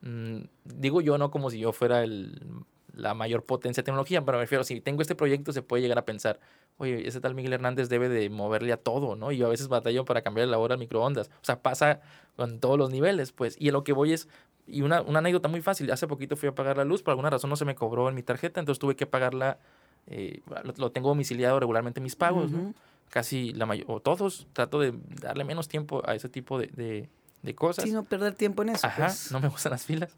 mm, digo yo no como si yo fuera el la mayor potencia de tecnología, pero me refiero, si tengo este proyecto, se puede llegar a pensar, oye, ese tal Miguel Hernández debe de moverle a todo, ¿no? Y yo a veces batallo para cambiar la hora al microondas. O sea, pasa con todos los niveles, pues. Y a lo que voy es, y una, una, anécdota muy fácil, hace poquito fui a pagar la luz, por alguna razón no se me cobró en mi tarjeta, entonces tuve que pagarla, eh, lo, tengo domiciliado regularmente mis pagos, ¿no? Casi la mayor, o todos, trato de darle menos tiempo a ese tipo de de cosas. Sin no perder tiempo en eso. Ajá, pues. no me gustan las filas.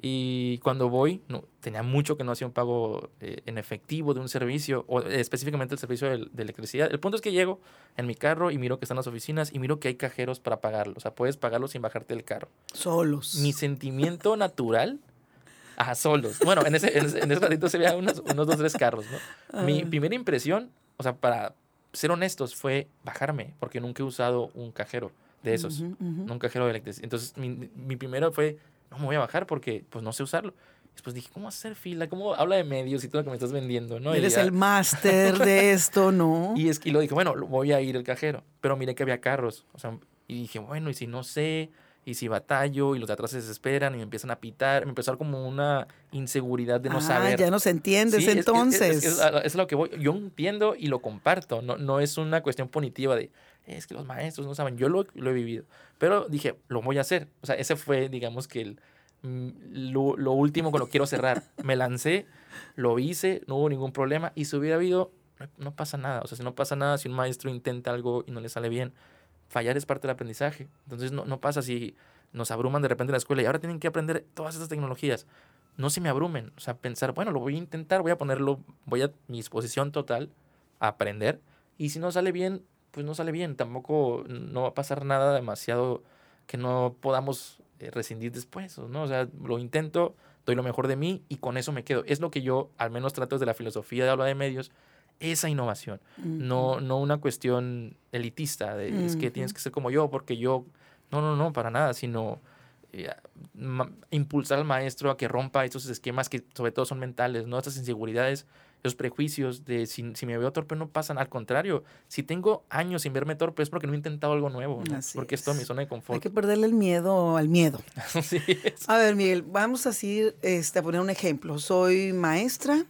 Y cuando voy, no, tenía mucho que no hacía un pago eh, en efectivo de un servicio, o eh, específicamente el servicio de, electricidad. El punto es que llego en mi carro y miro que están las oficinas y miro que hay cajeros para pagarlo. O sea, puedes pagarlo sin bajarte del carro. Solos. Mi sentimiento natural. a solos. Bueno, en ese, en ese, ratito se veían unos, unos dos, tres carros, ¿no? Mi ah. primera impresión, o sea, para ser honestos, fue bajarme, porque nunca he usado un cajero de esos. Nunca quiero electricidad. Entonces, mi, mi, primero fue, no me voy a bajar porque pues no sé usarlo. Después dije, ¿cómo hacer fila? ¿Cómo habla de medios y todo lo que me estás vendiendo? ¿no? Eres el máster de esto, ¿no? Y, es, y lo dije, bueno, voy a ir al cajero. Pero miré que había carros. O sea, y dije, bueno, y si no sé, y si batallo, y los de atrás se desesperan y me empiezan a pitar, me empezó a como una inseguridad de no ah, saber. ya no se entiendes entonces. Es, es, lo que voy. Yo entiendo y lo comparto. No, no es una cuestión punitiva de es que los maestros no saben, yo lo, lo, he vivido, pero dije, lo voy a hacer. O sea, ese fue, digamos que el, mm, lo, lo, último con lo quiero cerrar. Me lancé, lo hice, no hubo ningún problema y si hubiera habido, no, pasa nada. O sea, si no pasa nada, si un maestro intenta algo y no le sale bien, fallar es parte del aprendizaje. Entonces no, no pasa si nos abruman de repente en la escuela y ahora tienen que aprender todas esas tecnologías. No se me abrumen. O sea, pensar, bueno, lo voy a intentar, voy a ponerlo, voy a mi disposición total a aprender. Y si no sale bien, pues no sale bien. Tampoco no va a pasar nada demasiado que no podamos eh, rescindir después, ¿no? O sea, lo intento, doy lo mejor de mí y con eso me quedo. Es lo que yo al menos trato desde la filosofía de hablar de medios, esa innovación, no, no una cuestión elitista, de es que tienes que ser como yo, porque yo, no, no, no, para nada, sino eh, impulsar al maestro a que rompa estos esquemas que sobre todo son mentales, ¿no? Estas inseguridades los prejuicios de si, me veo torpe no pasan. Al contrario, si tengo años sin verme torpe es porque no he intentado algo nuevo, porque esto es mi zona de confort. Hay que perderle el miedo al miedo. A ver, Miguel, vamos así este, a poner un ejemplo. Soy maestra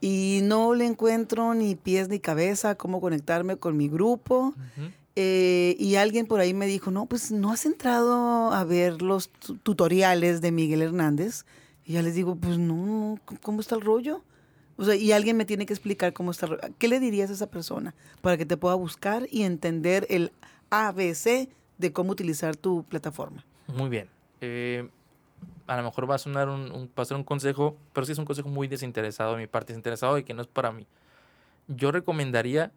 y no le encuentro ni pies ni cabeza cómo conectarme con mi grupo. Eh, y alguien por ahí me dijo, no, pues no has entrado a ver los tutoriales de Miguel Hernández. Y ya les digo, pues no, ¿cómo está el rollo? O sea, y alguien me tiene que explicar cómo está. ¿Qué le dirías a esa persona para que te pueda buscar y entender el ABC de cómo utilizar tu plataforma? Muy bien. Eh, a lo mejor va a sonar un, va a ser un consejo, pero sí es un consejo muy desinteresado de mi parte, desinteresado y que no es para mí. Yo recomendaría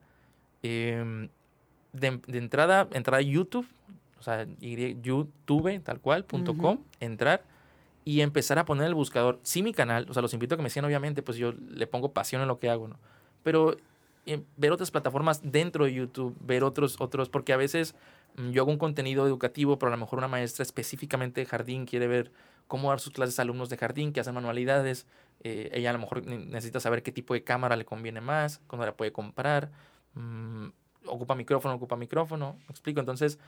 em, de, entrada, entrar a YouTube, o sea, YouTube, tal cual, punto com, entrar y empezar a poner el buscador. Sí, mi canal, o sea, los invito a que me sigan, obviamente, pues yo le pongo pasión en lo que hago, ¿no? Pero eh, ver otras plataformas dentro de YouTube, ver otros, otros, porque a veces mm, yo hago un contenido educativo, pero a lo mejor una maestra específicamente de jardín quiere ver cómo dar sus clases a alumnos de jardín que hacen manualidades. Eh, ella a lo mejor necesita saber qué tipo de cámara le conviene más, cuándo la puede comprar. Mm, ocupa micrófono, ocupa micrófono, ¿me explico? Entonces,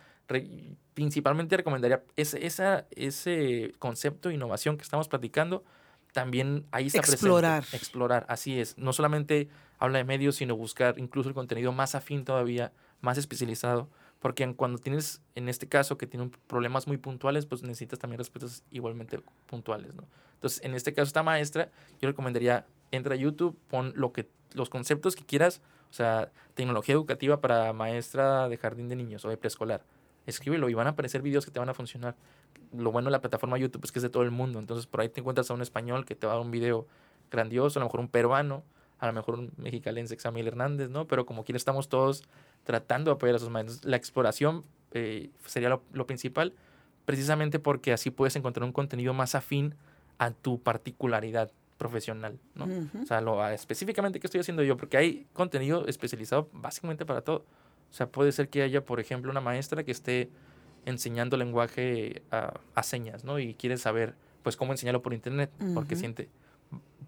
principalmente recomendaría ese, esa, ese concepto de innovación que estamos platicando, también ahí está Explorar. presente. Explorar, así es. No solamente habla de medios, sino buscar incluso el contenido más afín todavía, más especializado, porque cuando tienes, en este caso, que tiene problemas muy puntuales, pues necesitas también respuestas igualmente puntuales, ¿no? Entonces, en este caso, esta maestra, yo recomendaría, entra a YouTube, pon lo que, los conceptos que quieras, o sea, tecnología educativa para maestra de jardín de niños o de preescolar. escríbelo y van a aparecer videos que te van a funcionar. Lo bueno de la plataforma YouTube es que es de todo el mundo, entonces por ahí te encuentras a un español que te va a dar un video grandioso, a lo mejor un peruano, a lo mejor un mexicalense, Examil Hernández, ¿no? Pero como quiera estamos todos tratando de apoyar a esos maestros. La exploración eh, sería lo, lo, principal, precisamente porque así puedes encontrar un contenido más afín a tu particularidad profesional, ¿no? O sea, lo, específicamente qué estoy haciendo yo, porque hay contenido especializado básicamente para todo. O sea, puede ser que haya, por ejemplo, una maestra que esté enseñando lenguaje a, a señas, ¿no? Y quiere saber, pues, cómo enseñarlo por internet, porque siente,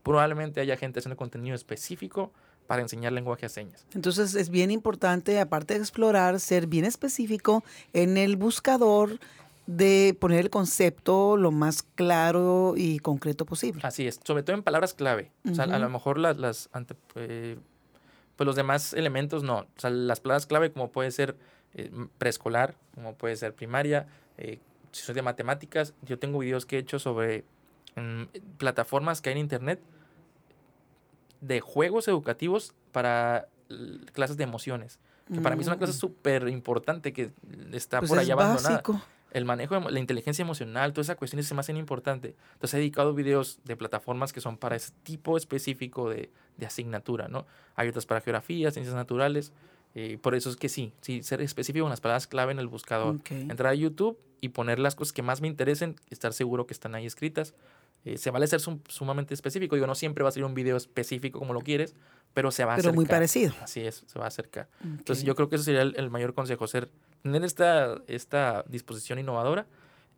probablemente haya gente haciendo contenido específico para enseñar lenguaje a señas. Entonces es bien importante, aparte de explorar, ser bien específico en el buscador de poner el concepto lo más claro y concreto posible. Así es, sobre todo en palabras clave. O sea, a lo mejor las, las ante, eh, pues los demás elementos no. O sea, las palabras clave como puede ser eh, preescolar, como puede ser primaria, eh, si soy de matemáticas, yo tengo videos que he hecho sobre mm, plataformas que hay en internet de juegos educativos para clases de emociones. Que para mí es una clase mm. súper importante que está pues por allá abandonada. Básico. El manejo de la inteligencia emocional, todas esas cuestiones se me hacen importantes. Entonces he dedicado videos de plataformas que son para ese tipo específico de, de asignatura, ¿no? Hay otras para geografía, ciencias naturales. Eh, por eso es que sí, sí, ser específico en las palabras clave en el buscador. Okay. Entrar a YouTube y poner las cosas que más me interesen, estar seguro que están ahí escritas. Eh, se vale ser sum, sumamente específico. Digo, no siempre va a ser un video específico como lo quieres, pero se va a pero acercar. muy parecido. Así es, se va a acercar. Okay. Entonces yo creo que ese sería el, el, mayor consejo, ser, tener esta, esta disposición innovadora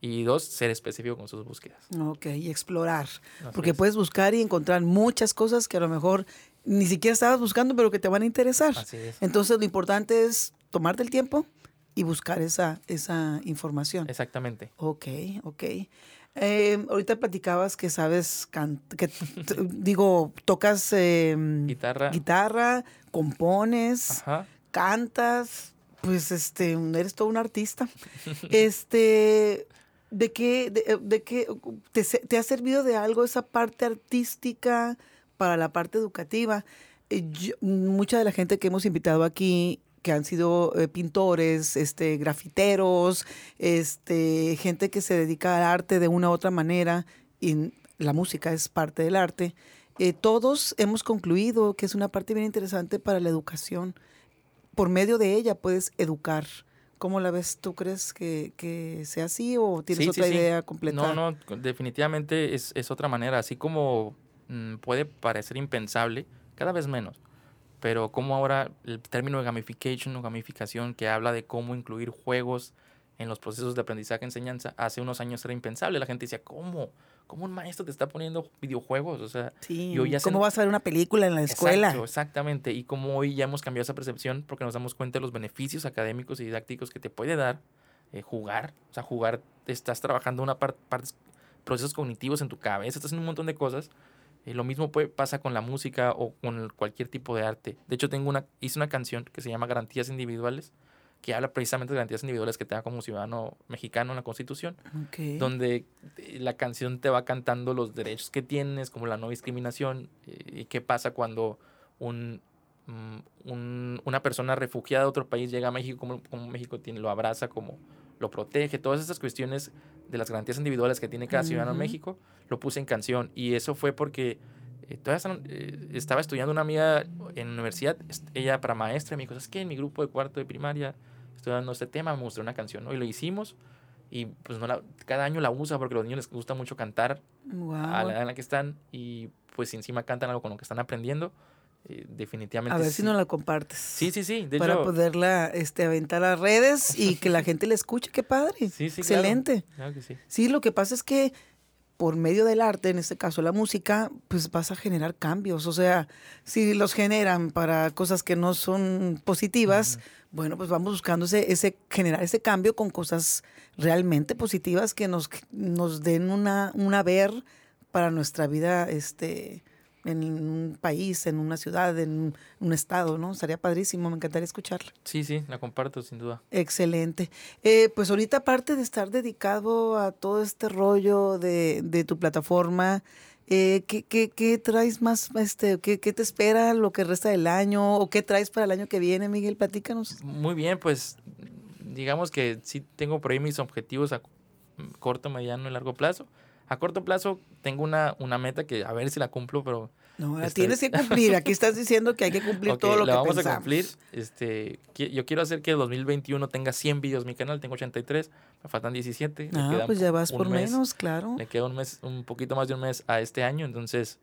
y dos, ser específico con sus búsquedas. Ok, y explorar. Así Porque es. puedes buscar y encontrar muchas cosas que a lo mejor ni siquiera estabas buscando, pero que te van a interesar. Así es. Entonces lo importante es tomarte el tiempo y buscar esa, esa información. Exactamente. Ok, ok. Eh, ahorita platicabas que sabes, que digo, tocas eh, guitarra, guitarra, compones, Ajá. cantas, pues este, eres todo un artista. este, ¿de qué, de, de qué te, ha servido de algo esa parte artística para la parte educativa? Eh, mucha de la gente que hemos invitado aquí que han sido eh, pintores, este, grafiteros, este, gente que se dedica al arte de una u otra manera, y la música es parte del arte, eh, todos hemos concluido que es una parte bien interesante para la educación. Por medio de ella puedes educar. ¿Cómo la ves? ¿Tú crees que, que sea así o tienes sí, otra sí, idea sí. completa? No, no, definitivamente es, es otra manera. Así como mmm, puede parecer impensable, cada vez menos pero como ahora el término de gamification o gamificación que habla de cómo incluir juegos en los procesos de aprendizaje enseñanza, hace unos años era impensable. La gente decía, ¿cómo? ¿Cómo un maestro te está poniendo videojuegos? O sea, sí, y hoy ya ¿cómo se... vas a ver una película en la escuela? Exacto, exactamente. Y como hoy ya hemos cambiado esa percepción porque nos damos cuenta de los beneficios académicos y didácticos que te puede dar eh, jugar. O sea, jugar, estás trabajando una parte, parte, procesos cognitivos en tu cabeza, estás haciendo un montón de cosas eh, lo mismo puede, pasa con la música o con cualquier tipo de arte. De hecho, tengo una, hice una canción que se llama Garantías Individuales, que habla precisamente de garantías individuales que te da como ciudadano mexicano en la Constitución, okay. donde eh, la canción te va cantando los derechos que tienes, como la no discriminación, eh, y qué pasa cuando un, un, una persona refugiada de otro país llega a México, como, como México tiene, lo abraza, como lo protege, todas esas cuestiones de las garantías individuales que tiene cada ciudadano uh -huh. en México, lo puse en canción. Y eso fue porque eh, todavía eh, estaba estudiando una amiga en la universidad, ella para maestra, me dijo, es que en mi grupo de cuarto de primaria estoy dando este tema, me mostró una canción, ¿no? Y lo hicimos. Y pues no la, cada año la usa porque a los niños les gusta mucho cantar wow. a la edad en la que están y pues encima cantan algo con lo que están aprendiendo. Eh, definitivamente. A ver sí. si nos la compartes. Sí, sí, sí. De para hecho, poderla este, aventar a redes y que la gente la escuche. Qué padre. Sí, sí, Excelente. Claro, claro que sí. sí, lo que pasa es que por medio del arte, en este caso la música, pues vas a generar cambios. O sea, si los generan para cosas que no son positivas, uh -huh. bueno, pues vamos buscando ese, ese, generar ese cambio con cosas realmente positivas que nos, nos den una, una ver para nuestra vida, este, en un país, en una ciudad, en un estado, ¿no? Estaría padrísimo, me encantaría escucharla. Sí, sí, la comparto sin duda. Excelente. Eh, pues ahorita aparte de estar dedicado a todo este rollo de, de tu plataforma, eh, ¿qué, qué, ¿qué, traes más, este, qué, qué, te espera lo que resta del año o qué traes para el año que viene, Miguel? Platícanos. Muy bien, pues digamos que sí tengo por ahí mis objetivos a corto, mediano y largo plazo. A corto plazo tengo una, una meta que a ver si la cumplo, pero... No, la tienes que cumplir. Aquí estás diciendo que hay que cumplir todo lo la que vamos pensamos. a cumplir. Este, yo quiero hacer que el 2021 tenga 100 videos en mi canal. Tengo 83, me faltan 17. me Ah, pues ya vas por mes. menos, claro. Le queda un mes, un poquito más de un mes a este año, entonces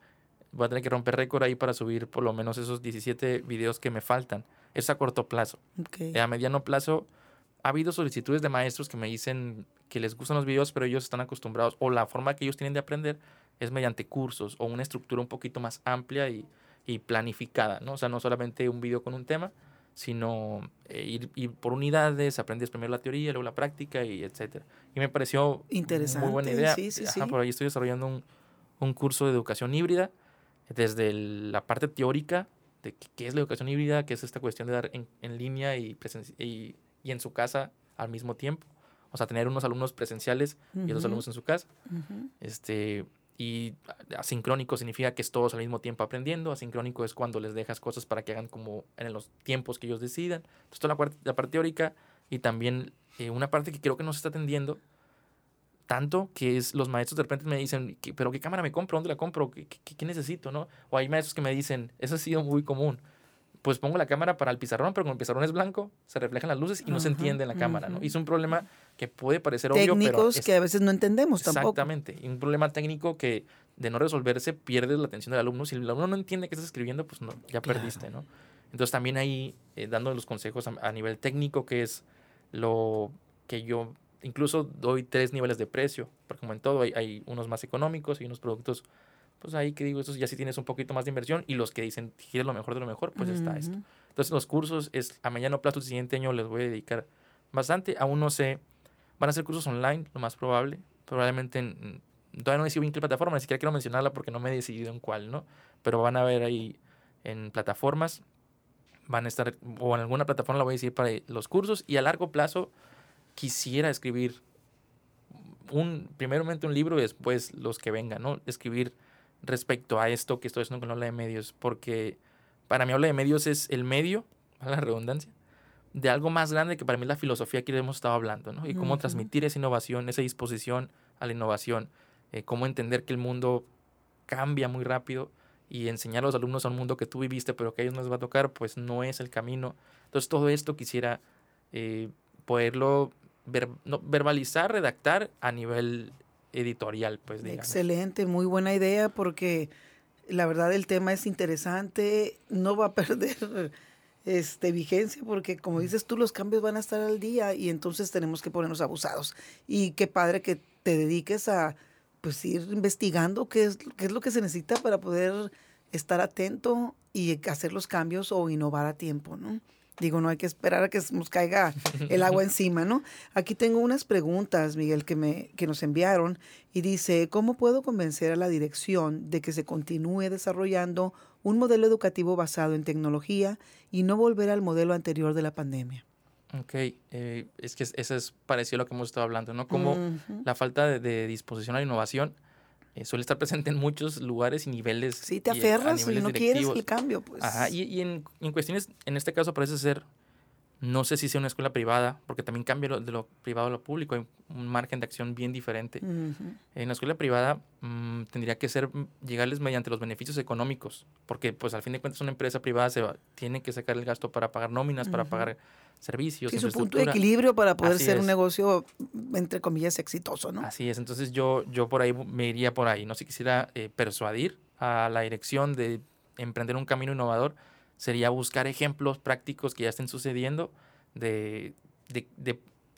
voy a tener que romper récord ahí para subir por lo menos esos 17 videos que me faltan. Es a corto plazo. Eh, A mediano plazo ha habido solicitudes de maestros que me dicen que les gustan los videos, pero ellos están acostumbrados o la forma que ellos tienen de aprender es mediante cursos o una estructura un poquito más amplia y, y planificada, ¿no? O sea, no solamente un video con un tema, sino eh, ir, ir por unidades, aprendes primero la teoría, luego la práctica y etcétera. Y me pareció Interesante, muy buena idea. sí, sí, Ajá, sí. Por ahí estoy desarrollando un, un curso de educación híbrida, desde el- la parte teórica de qué- es la educación híbrida, qué es esta cuestión de dar en, en línea y, y, y en su casa al mismo tiempo. O sea, tener unos alumnos presenciales y otros alumnos en su casa. Ujú. Este, y asincrónico significa que es todos al mismo tiempo aprendiendo. Asincrónico es cuando les dejas cosas para que hagan como en los tiempos que ellos decidan. Entonces, toda la parte, la parte teórica y también eh, una parte que creo que no se está atendiendo tanto, que es los maestros de repente me dicen, "¿Qué- pero ¿qué cámara me compro? ¿Dónde la compro? ¿Qué, qué- qué necesito? ¿no? O hay maestros que me dicen, eso ha sido muy común. Pues pongo la cámara para el pizarrón, pero como el pizarrón es blanco, se reflejan las luces y no se entiende en la cámara. ¿no? Y es un problema que puede parecer obvio, pero Técnicos que a veces no entendemos tampoco. Exactamente. Y un problema técnico que de no resolverse pierdes la atención del alumno. Si el alumno no entiende qué estás escribiendo, pues no, ya Claro. perdiste, ¿no? Entonces también ahí eh, dando los consejos a, a nivel técnico, que es lo que yo incluso doy tres niveles de precio, porque como en todo hay, hay unos más económicos y unos productos, pues ahí que digo, esos ya sí tienes un poquito más de inversión y los que dicen, quieres lo mejor de lo mejor, pues está esto. Entonces los cursos es a mediano plazo el siguiente año les voy a dedicar bastante. Aún no sé, van a ser cursos online, lo más probable. Probablemente en- todavía no he decidido bien qué plataforma, ni siquiera quiero mencionarla porque no me he decidido en cuál, ¿no? Pero van a ver ahí en plataformas, van a estar, o en alguna plataforma la voy a decir para los cursos y a largo plazo quisiera escribir un, primeramente un libro y después los que vengan, ¿no? Escribir respecto a esto que estoy haciendo con la Habla de Medios, porque para mí Habla de Medios es el medio, a la redundancia, de algo más grande que para mí es la filosofía que hemos estado hablando, ¿no? Y cómo transmitir esa innovación, esa disposición a la innovación, eh, cómo entender que el mundo cambia muy rápido y enseñar a los alumnos a un mundo que tú viviste pero que a ellos no les va a tocar, pues no es el camino. Entonces todo esto quisiera eh, poderlo ver- no, verbalizar, redactar a nivel editorial, pues digamos. Excelente, muy buena idea porque la verdad el tema es interesante, no va a perder este vigencia porque como dices tú los cambios van a estar al día y entonces tenemos que ponernos abusados. Y qué padre que te dediques a pues ir investigando qué es qué es lo que se necesita para poder estar atento y hacer los cambios o innovar a tiempo, ¿no? Digo, no hay que esperar a que nos caiga el agua encima, ¿no? Aquí tengo unas preguntas, Miguel, que, me, que nos enviaron y dice, ¿cómo puedo convencer a la dirección de que se continúe desarrollando un modelo educativo basado en tecnología y no volver al modelo anterior de la pandemia? Ok, eh, es que es- eso es parecido a lo que hemos estado hablando, ¿no? Como la falta de, de disposición a la innovación eh, suele estar presente en muchos lugares y niveles. Sí, te y a aferras y no quieres el cambio, pues. Ajá, y, y en, en cuestiones, en este caso parece ser, no sé si sea una escuela privada, porque también cambia lo- de lo privado a lo público, hay un margen de acción bien diferente. En la escuela privada mm, tendría que ser mm, llegarles mediante los beneficios económicos, porque pues al fin de cuentas una empresa privada se va, tiene que sacar el gasto para pagar nóminas, para pagar servicios, Sí, su punto de equilibrio para poder Así ser un negocio, entre comillas, exitoso, ¿no? Así es, entonces yo, yo por ahí me iría por ahí. No sé si quisiera eh, persuadir a la dirección de emprender un camino innovador, sería buscar ejemplos prácticos que ya estén sucediendo de, de,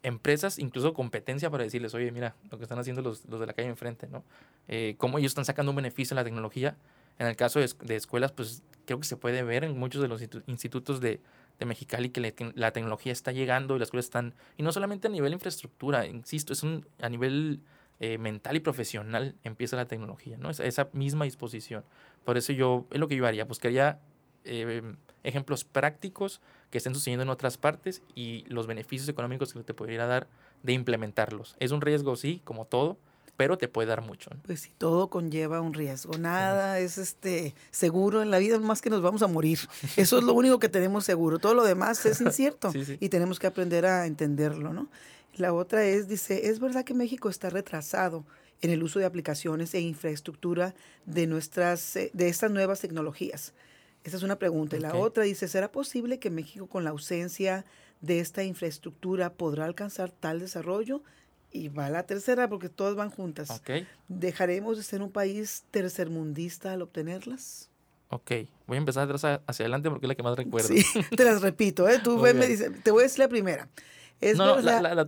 empresas, incluso competencia para decirles, oye, mira, lo que están haciendo los, los de la calle enfrente, ¿no? Eh, cómo ellos están sacando un beneficio en la tecnología. En el caso de, es- escuelas, pues creo que se puede ver en muchos de los institu- institutos de, de Mexicali que la tecnología está llegando y las escuelas están, y no solamente a nivel infraestructura, insisto, es un, a nivel eh, mental y profesional empieza la tecnología, ¿no? Esa, esa misma disposición. Por eso yo, es lo que yo haría, buscaría eh, ejemplos prácticos que estén sucediendo en otras partes y los beneficios económicos que te podría dar de implementarlos. Es un riesgo, sí, como todo, pero te puede dar mucho. Pues sí, todo conlleva un riesgo. Nada es este seguro en la vida, más que nos vamos a morir. Eso es lo único que tenemos seguro. Todo lo demás es incierto y tenemos que aprender a entenderlo, ¿no? La otra es, dice, es verdad que México está retrasado en el uso de aplicaciones e infraestructura de nuestras eh, de estas nuevas tecnologías. Esa es una pregunta. Y la otra dice, ¿será posible que México con la ausencia de esta infraestructura podrá alcanzar tal desarrollo? Y va la tercera porque todas van juntas. ¿Dejaremos de ser un país tercermundista al obtenerlas? Ok, voy a empezar hacia adelante porque es la que más recuerdo. Sí, te las repito, ¿eh? Tú me dices, te voy a decir la primera. Es no, la,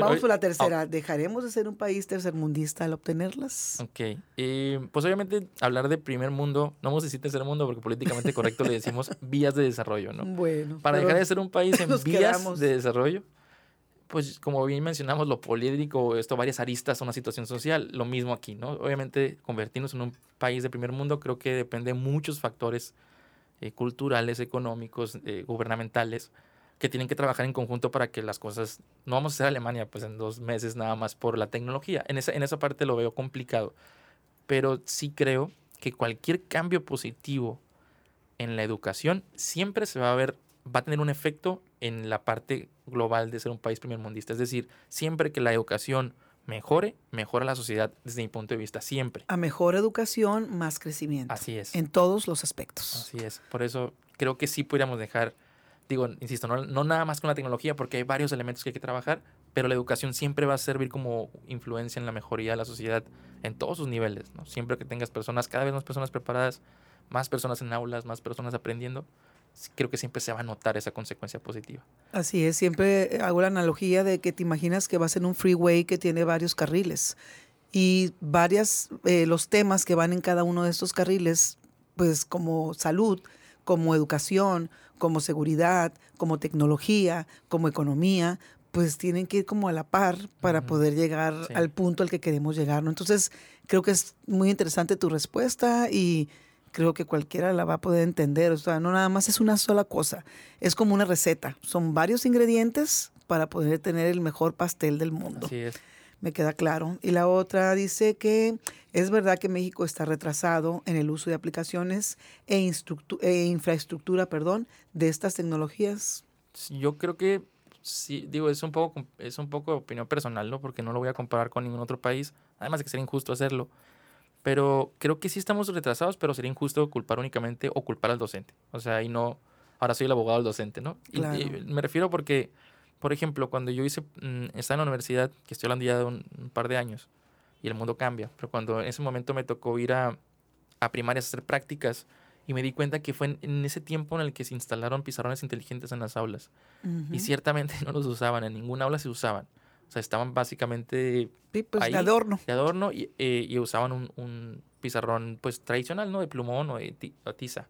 vamos por la tercera. ¿Dejaremos de ser un país tercermundista al obtenerlas? Ok. pues obviamente hablar de primer mundo, no vamos a decir tercer mundo porque políticamente correcto le decimos vías de desarrollo, ¿no? Bueno. Para dejar de ser un país en vías de desarrollo, pues como bien mencionamos, lo político, esto, varias aristas a una situación social, lo mismo aquí, ¿no? Obviamente convertirnos en un país de primer mundo creo que depende de muchos factores eh, culturales, económicos, eh, gubernamentales, que tienen que trabajar en conjunto para que las cosas, no vamos a ser Alemania pues en dos meses nada más por la tecnología, en esa, en esa parte lo veo complicado, pero sí creo que cualquier cambio positivo en la educación siempre se va a ver, va a tener un efecto en la parte global de ser un país primermundista, es decir, siempre que la educación mejore, mejora la sociedad desde mi punto de vista, siempre. A mejor educación, más crecimiento. Así es. En todos los aspectos. Así es. Por eso creo que sí podríamos dejar digo, insisto, no, nada más con la tecnología, porque hay varios elementos que hay que trabajar, pero la educación siempre va a servir como influencia en la mejoría de la sociedad en todos sus niveles, ¿no? Siempre que tengas personas, cada vez más personas preparadas, más personas en aulas, más personas aprendiendo, creo que siempre se va a notar esa consecuencia positiva. Así es, siempre hago la analogía de que te imaginas que vas en un freeway que tiene varios carriles y varias, eh, los temas que van en cada uno de estos carriles, pues como salud, como educación, como seguridad, como tecnología, como economía, pues tienen que ir como a la par para poder llegar al punto al que queremos llegar, ¿no? Entonces, creo que es muy interesante tu respuesta y creo que cualquiera la va a poder entender. O sea, no nada más es una sola cosa, es como una receta. Son varios ingredientes para poder tener el mejor pastel del mundo. Así es me queda claro. Y la otra dice que es verdad que México está retrasado en el uso de aplicaciones e, e, infraestructura perdón, de estas tecnologías. Yo creo que sí, digo, es un poco es un poco opinión personal, ¿no? Porque no lo voy a comparar con ningún otro país, además de que sería injusto hacerlo. Pero creo que sí estamos retrasados, pero sería injusto culpar únicamente o culpar al docente. O sea, y no, ahora soy el abogado del docente, ¿no? y me refiero porque por ejemplo, cuando yo hice, mm, estaba en la universidad, que estoy hablando ya de un, par de años, y el mundo cambia, pero cuando en ese momento me tocó ir a, a primarias a hacer prácticas, y me di cuenta que fue en, ese tiempo en el que se instalaron pizarrones inteligentes en las aulas. Y ciertamente no los usaban, en ninguna aula se usaban. O sea, estaban básicamente pues, de adorno. De adorno y, eh, y usaban un, un, pizarrón pues tradicional, ¿no? De plumón o de tiza.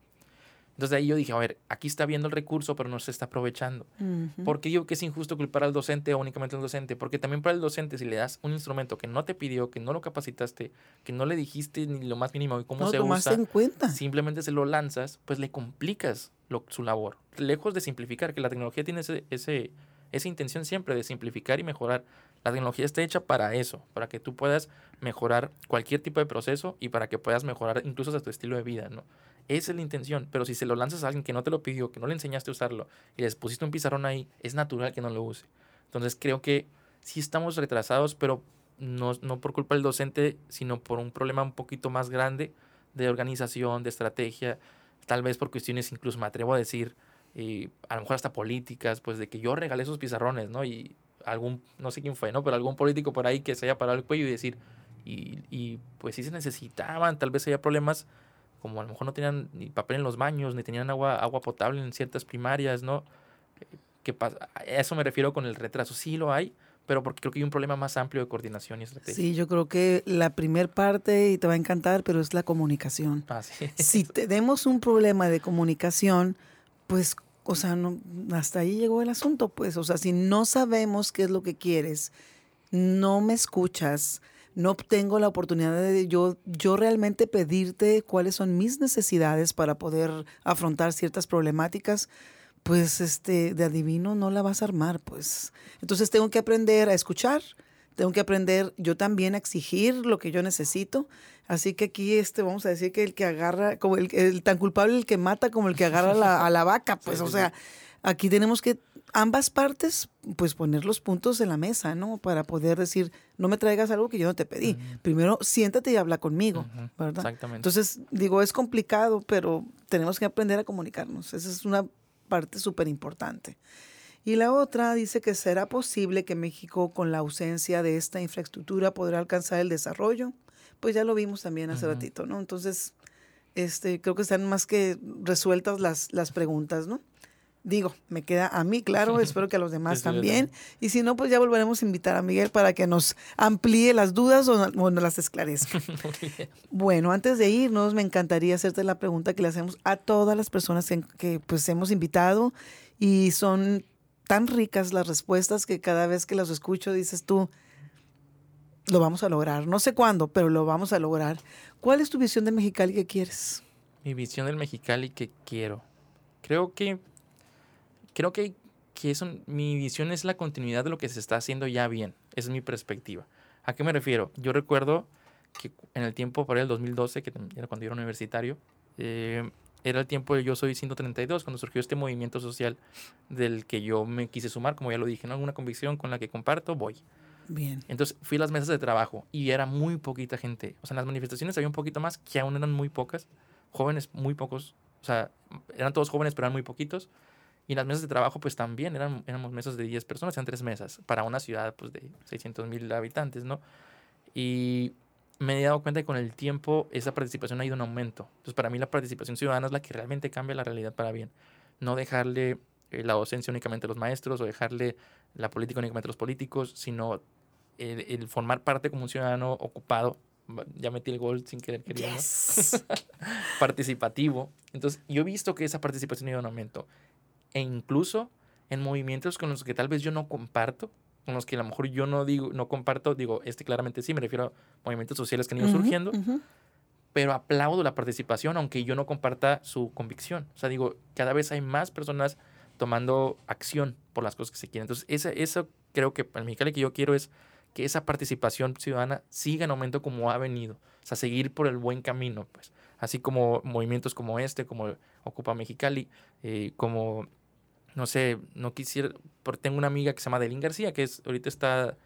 Entonces ahí yo dije, a ver, aquí está viendo el recurso, pero no se está aprovechando. ¿Por qué digo que es injusto culpar al docente o únicamente al docente? Porque también para el docente, si le das un instrumento que no te pidió, que no lo capacitaste, que no le dijiste ni lo más mínimo cómo se usa, en cuenta. simplemente se lo lanzas, pues le complicas su labor. Lejos de simplificar, que la tecnología tiene ese, ese, esa intención siempre de simplificar y mejorar. La tecnología está hecha para eso, para que tú puedas mejorar cualquier tipo de proceso y para que puedas mejorar incluso hasta tu estilo de vida, ¿no? Esa es la intención, pero si se lo lanzas a alguien que no te lo pidió, que no le enseñaste a usarlo y les pusiste un pizarrón ahí, es natural que no lo use. Entonces creo que sí estamos retrasados, pero no, no por culpa del docente, sino por un problema un poquito más grande de organización, de estrategia, tal vez por cuestiones incluso me atrevo a decir, y a lo mejor hasta políticas, pues de que yo regalé esos pizarrones, ¿no? Y algún, no sé quién fue, ¿no? Pero algún político por ahí que se haya parado el cuello y decir, y, y pues sí se necesitaban, tal vez haya problemas como a lo mejor no tenían ni papel en los baños, ni tenían agua, agua potable en ciertas primarias, ¿no? ¿Qué pasa? A eso me refiero con el retraso. Sí lo hay, pero porque creo que hay un problema más amplio de coordinación y estrategia. Sí, yo creo que la primer parte, y te va a encantar, pero es la comunicación. Ah, sí. Si tenemos un problema de comunicación, pues, o sea, no, hasta ahí llegó el asunto, pues, o sea, si no sabemos qué es lo que quieres, no me escuchas, no tengo la oportunidad de yo, yo realmente pedirte cuáles son mis necesidades para poder afrontar ciertas problemáticas, pues este, de adivino no la vas a armar, pues. Entonces tengo que aprender a escuchar, tengo que aprender yo también a exigir lo que yo necesito. Así que aquí este, vamos a decir que el que agarra, como el, tan culpable el que mata como el que agarra la, a la vaca, pues o sea, aquí tenemos que ambas partes, pues poner los puntos en la mesa, ¿no? Para poder decir, no me traigas algo que yo no te pedí. Primero, siéntate y habla conmigo, ¿verdad? Exactamente. Entonces, digo, es complicado, pero tenemos que aprender a comunicarnos. Esa es una parte súper importante. Y la otra dice que será posible que México, con la ausencia de esta infraestructura, podrá alcanzar el desarrollo. Pues ya lo vimos también hace ratito, ¿no? Entonces, este, creo que están más que resueltas las, las preguntas, ¿no? Digo, me queda a mí claro, espero que a los demás también. Y si no, pues ya volveremos a invitar a Miguel para que nos amplíe las dudas o, nos las esclarezca. bueno, antes de irnos, me encantaría hacerte la pregunta que le hacemos a todas las personas que, pues hemos invitado y son tan ricas las respuestas que cada vez que las escucho dices tú, lo vamos a lograr. No sé cuándo, pero lo vamos a lograr. ¿Cuál es tu visión del Mexicali que quieres? Mi visión del Mexicali que quiero. Creo que creo que, que eso, mi visión es la continuidad de lo que se está haciendo ya bien. Esa es mi perspectiva. ¿A qué me refiero? Yo recuerdo que en el tiempo para el 2012, que era cuando yo era universitario, eh, era el tiempo de Yo Soy 132, cuando surgió este movimiento social del que yo me quise sumar, como ya lo dije, ¿no? Alguna convicción con la que comparto, voy. Bien. Entonces fui a las mesas de trabajo y era muy poquita gente. O sea, en las manifestaciones había un poquito más, que aún eran muy pocas, jóvenes muy pocos. O sea, eran todos jóvenes, pero eran muy poquitos. Y las mesas de trabajo, pues también eran, éramos mesas de 10 personas, eran tres mesas para una ciudad pues, de 600 mil habitantes, ¿no? Y me he dado cuenta que con el tiempo esa participación ha ido en aumento. Entonces, para mí la participación ciudadana es la que realmente cambia la realidad para bien. No dejarle eh, la docencia únicamente a los maestros o dejarle la política únicamente a los políticos, sino el, formar parte como un ciudadano ocupado. Ya metí el gol sin querer queriendo. Participativo. Entonces, yo he visto que esa participación ha ido en aumento e incluso en movimientos con los que tal vez yo no comparto, con los que a lo mejor yo no digo, no comparto, digo, este claramente sí, me refiero a movimientos sociales que han ido surgiendo, pero aplaudo la participación, aunque yo no comparta su convicción. O sea, digo, cada vez hay más personas tomando acción por las cosas que se quieren. Entonces, esa, eso creo que para mí que yo quiero es que esa participación ciudadana siga en aumento como ha venido. O sea, seguir por el buen camino, pues. Así como movimientos como este, como Ocupa Mexicali, eh, como no sé, no quisiera, porque tengo una amiga que se llama Delín García, que es, ahorita está,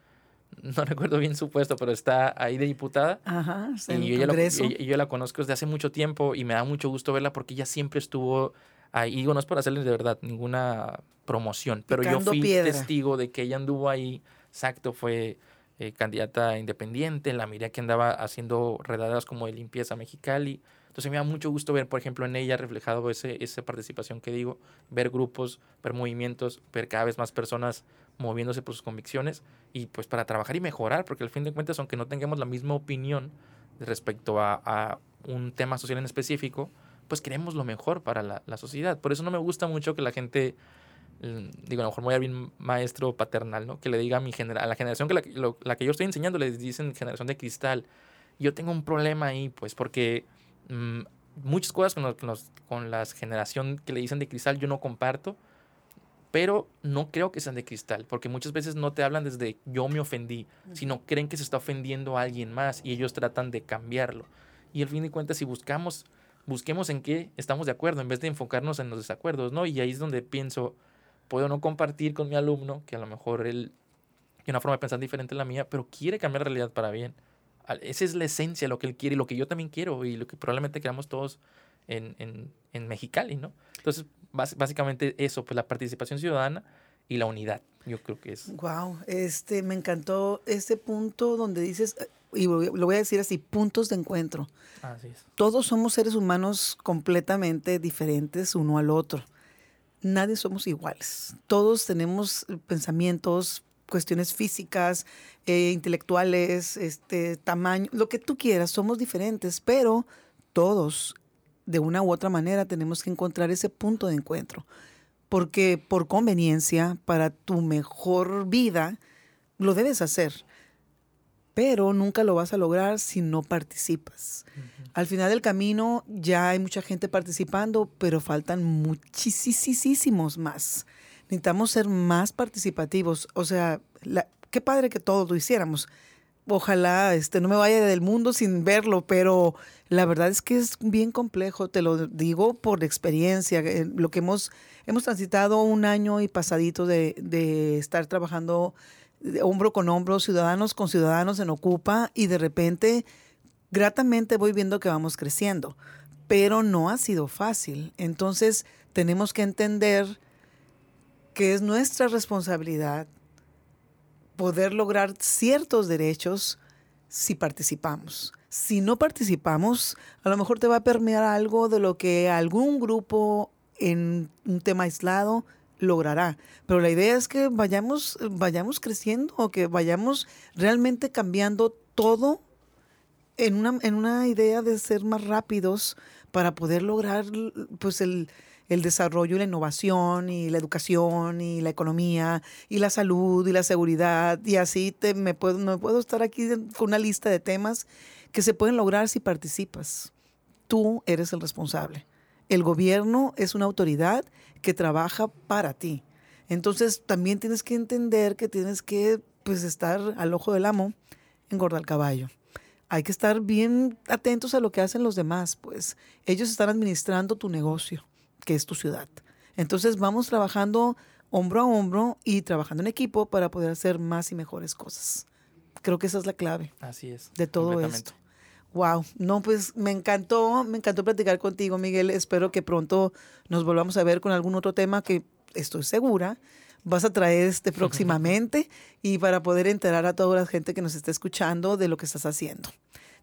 no recuerdo bien su puesto, pero está ahí de diputada. Ajá, y yo, la, y yo la conozco desde hace mucho tiempo y me da mucho gusto verla porque ella siempre estuvo ahí. Digo, no es por hacerle de verdad ninguna promoción, pero yo fui testigo de que ella anduvo ahí. Exacto, fue eh, candidata independiente, la miré que andaba haciendo redadas como de limpieza Mexicali. Entonces me da mucho gusto ver, por ejemplo, en ella reflejado ese, esa participación que digo, ver grupos, ver movimientos, ver cada vez más personas moviéndose por sus convicciones y pues para trabajar y mejorar, porque al fin de cuentas, aunque no tengamos la misma opinión respecto a, un tema social en específico, pues queremos lo mejor para la, sociedad. Por eso no me gusta mucho que la gente, mm, digo, a lo mejor voy a bien maestro paternal, ¿no? Que le diga a, mi genera a la generación que la, la, que yo estoy enseñando, les dicen generación de cristal. Yo tengo un problema ahí, pues, porque Mm, muchas cosas con, los, con la generación que le dicen de cristal yo no comparto, pero no creo que sean de cristal, porque muchas veces no te hablan desde yo me ofendí, sino creen que se está ofendiendo a alguien más y ellos tratan de cambiarlo. Y al fin de cuentas, si buscamos, busquemos en qué estamos de acuerdo, en vez de enfocarnos en los desacuerdos, ¿no? Y ahí es donde pienso, puedo no compartir con mi alumno, que a lo mejor él tiene una forma de pensar diferente a la mía, pero quiere cambiar la realidad para bien. Esa es la esencia, lo que él quiere y lo que yo también quiero y lo que probablemente queramos todos en, en, en Mexicali, ¿no? Entonces, básicamente eso, pues la participación ciudadana y la unidad, yo creo que es. Wow, este, me encantó este punto donde dices, eh, y lo voy a decir así, puntos de encuentro. Así es. Todos somos seres humanos completamente diferentes uno al otro. Nadie somos iguales. Todos tenemos pensamientos, cuestiones físicas, eh, intelectuales, este, tamaño, lo que tú quieras, somos diferentes, pero todos, de una u otra manera, tenemos que encontrar ese punto de encuentro. Porque por conveniencia, para tu mejor vida, lo debes hacer. Pero nunca lo vas a lograr si no participas. Al final del camino ya hay mucha gente participando, pero faltan muchísimos más necesitamos ser más participativos. O sea, qué padre que todos lo hiciéramos. Ojalá este, no me vaya del mundo sin verlo, pero la verdad es que es bien complejo, te lo digo por experiencia, eh, lo que hemos, hemos transitado un año y pasadito de, de estar trabajando hombro con hombro, ciudadanos con ciudadanos en Ocupa, y de repente, gratamente voy viendo que vamos creciendo, pero no ha sido fácil. Entonces, tenemos que entender que es nuestra responsabilidad poder lograr ciertos derechos si participamos. Si no participamos, a lo mejor te va a permear algo de lo que algún grupo en un tema aislado logrará. Pero la idea es que vayamos, vayamos creciendo, o que vayamos realmente cambiando todo en una, en una idea de ser más rápidos para poder lograr pues el, el desarrollo y la innovación y la educación y la economía y la salud y la seguridad y así te, me, puedo, me puedo estar aquí con una lista de temas que se pueden lograr si participas. Tú eres el responsable. El gobierno es una autoridad que trabaja para ti. Entonces también tienes que entender que tienes que pues estar al ojo del amo, engorda el caballo. Hay que estar bien atentos a lo que hacen los demás, pues ellos están administrando tu negocio, que es tu ciudad. Entonces vamos trabajando hombro a hombro y trabajando en equipo para poder hacer más y mejores cosas. Creo que esa es la clave. Así es. De todo esto. Wow, no, pues me encantó, me encantó platicar contigo, Miguel. Espero que pronto nos volvamos a ver con algún otro tema que estoy segura vas a traer este próximamente y para poder enterar a toda la gente que nos está escuchando de lo que estás haciendo.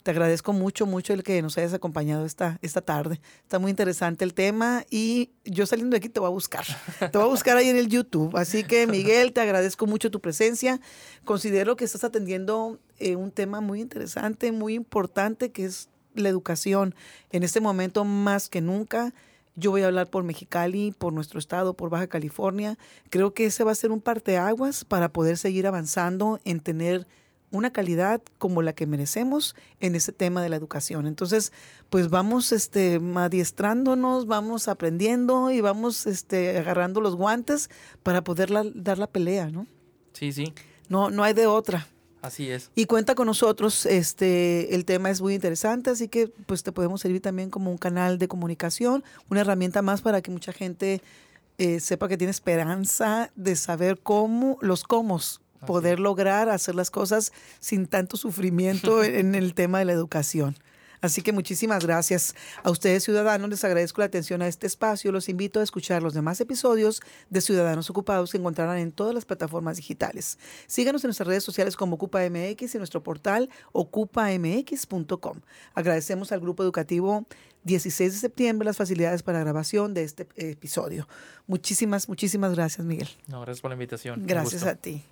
Te agradezco mucho, mucho el que nos hayas acompañado esta, esta tarde. Está muy interesante el tema y yo saliendo de aquí te voy a buscar. Te voy a buscar ahí en el YouTube. Así que, Miguel, te agradezco mucho tu presencia. Considero que estás atendiendo eh, un tema muy interesante, muy importante, que es la educación. En este momento, más que nunca, yo voy a hablar por Mexicali, por nuestro estado, por Baja California. Creo que ese va a ser un parteaguas para poder seguir avanzando en tener una calidad como la que merecemos en ese tema de la educación. Entonces, pues vamos este, adiestrándonos, vamos aprendiendo y vamos este, agarrando los guantes para poder dar la pelea, ¿no? Sí, sí. No, no hay de otra. Así es. Y cuenta con nosotros, este, el tema es muy interesante, así que pues te podemos servir también como un canal de comunicación, una herramienta más para que mucha gente eh, sepa que tiene esperanza de saber cómo, los cómo poder lograr hacer las cosas sin tanto sufrimiento en el tema de la educación. Así que muchísimas gracias a ustedes ciudadanos. Les agradezco la atención a este espacio. Los invito a escuchar los demás episodios de Ciudadanos Ocupados que encontrarán en todas las plataformas digitales. Síganos en nuestras redes sociales como OcupaMX y nuestro portal ocupamx.com. Agradecemos al grupo educativo 16 de septiembre las facilidades para grabación de este episodio. Muchísimas, muchísimas gracias, Miguel. No, gracias por la invitación. Gracias a ti.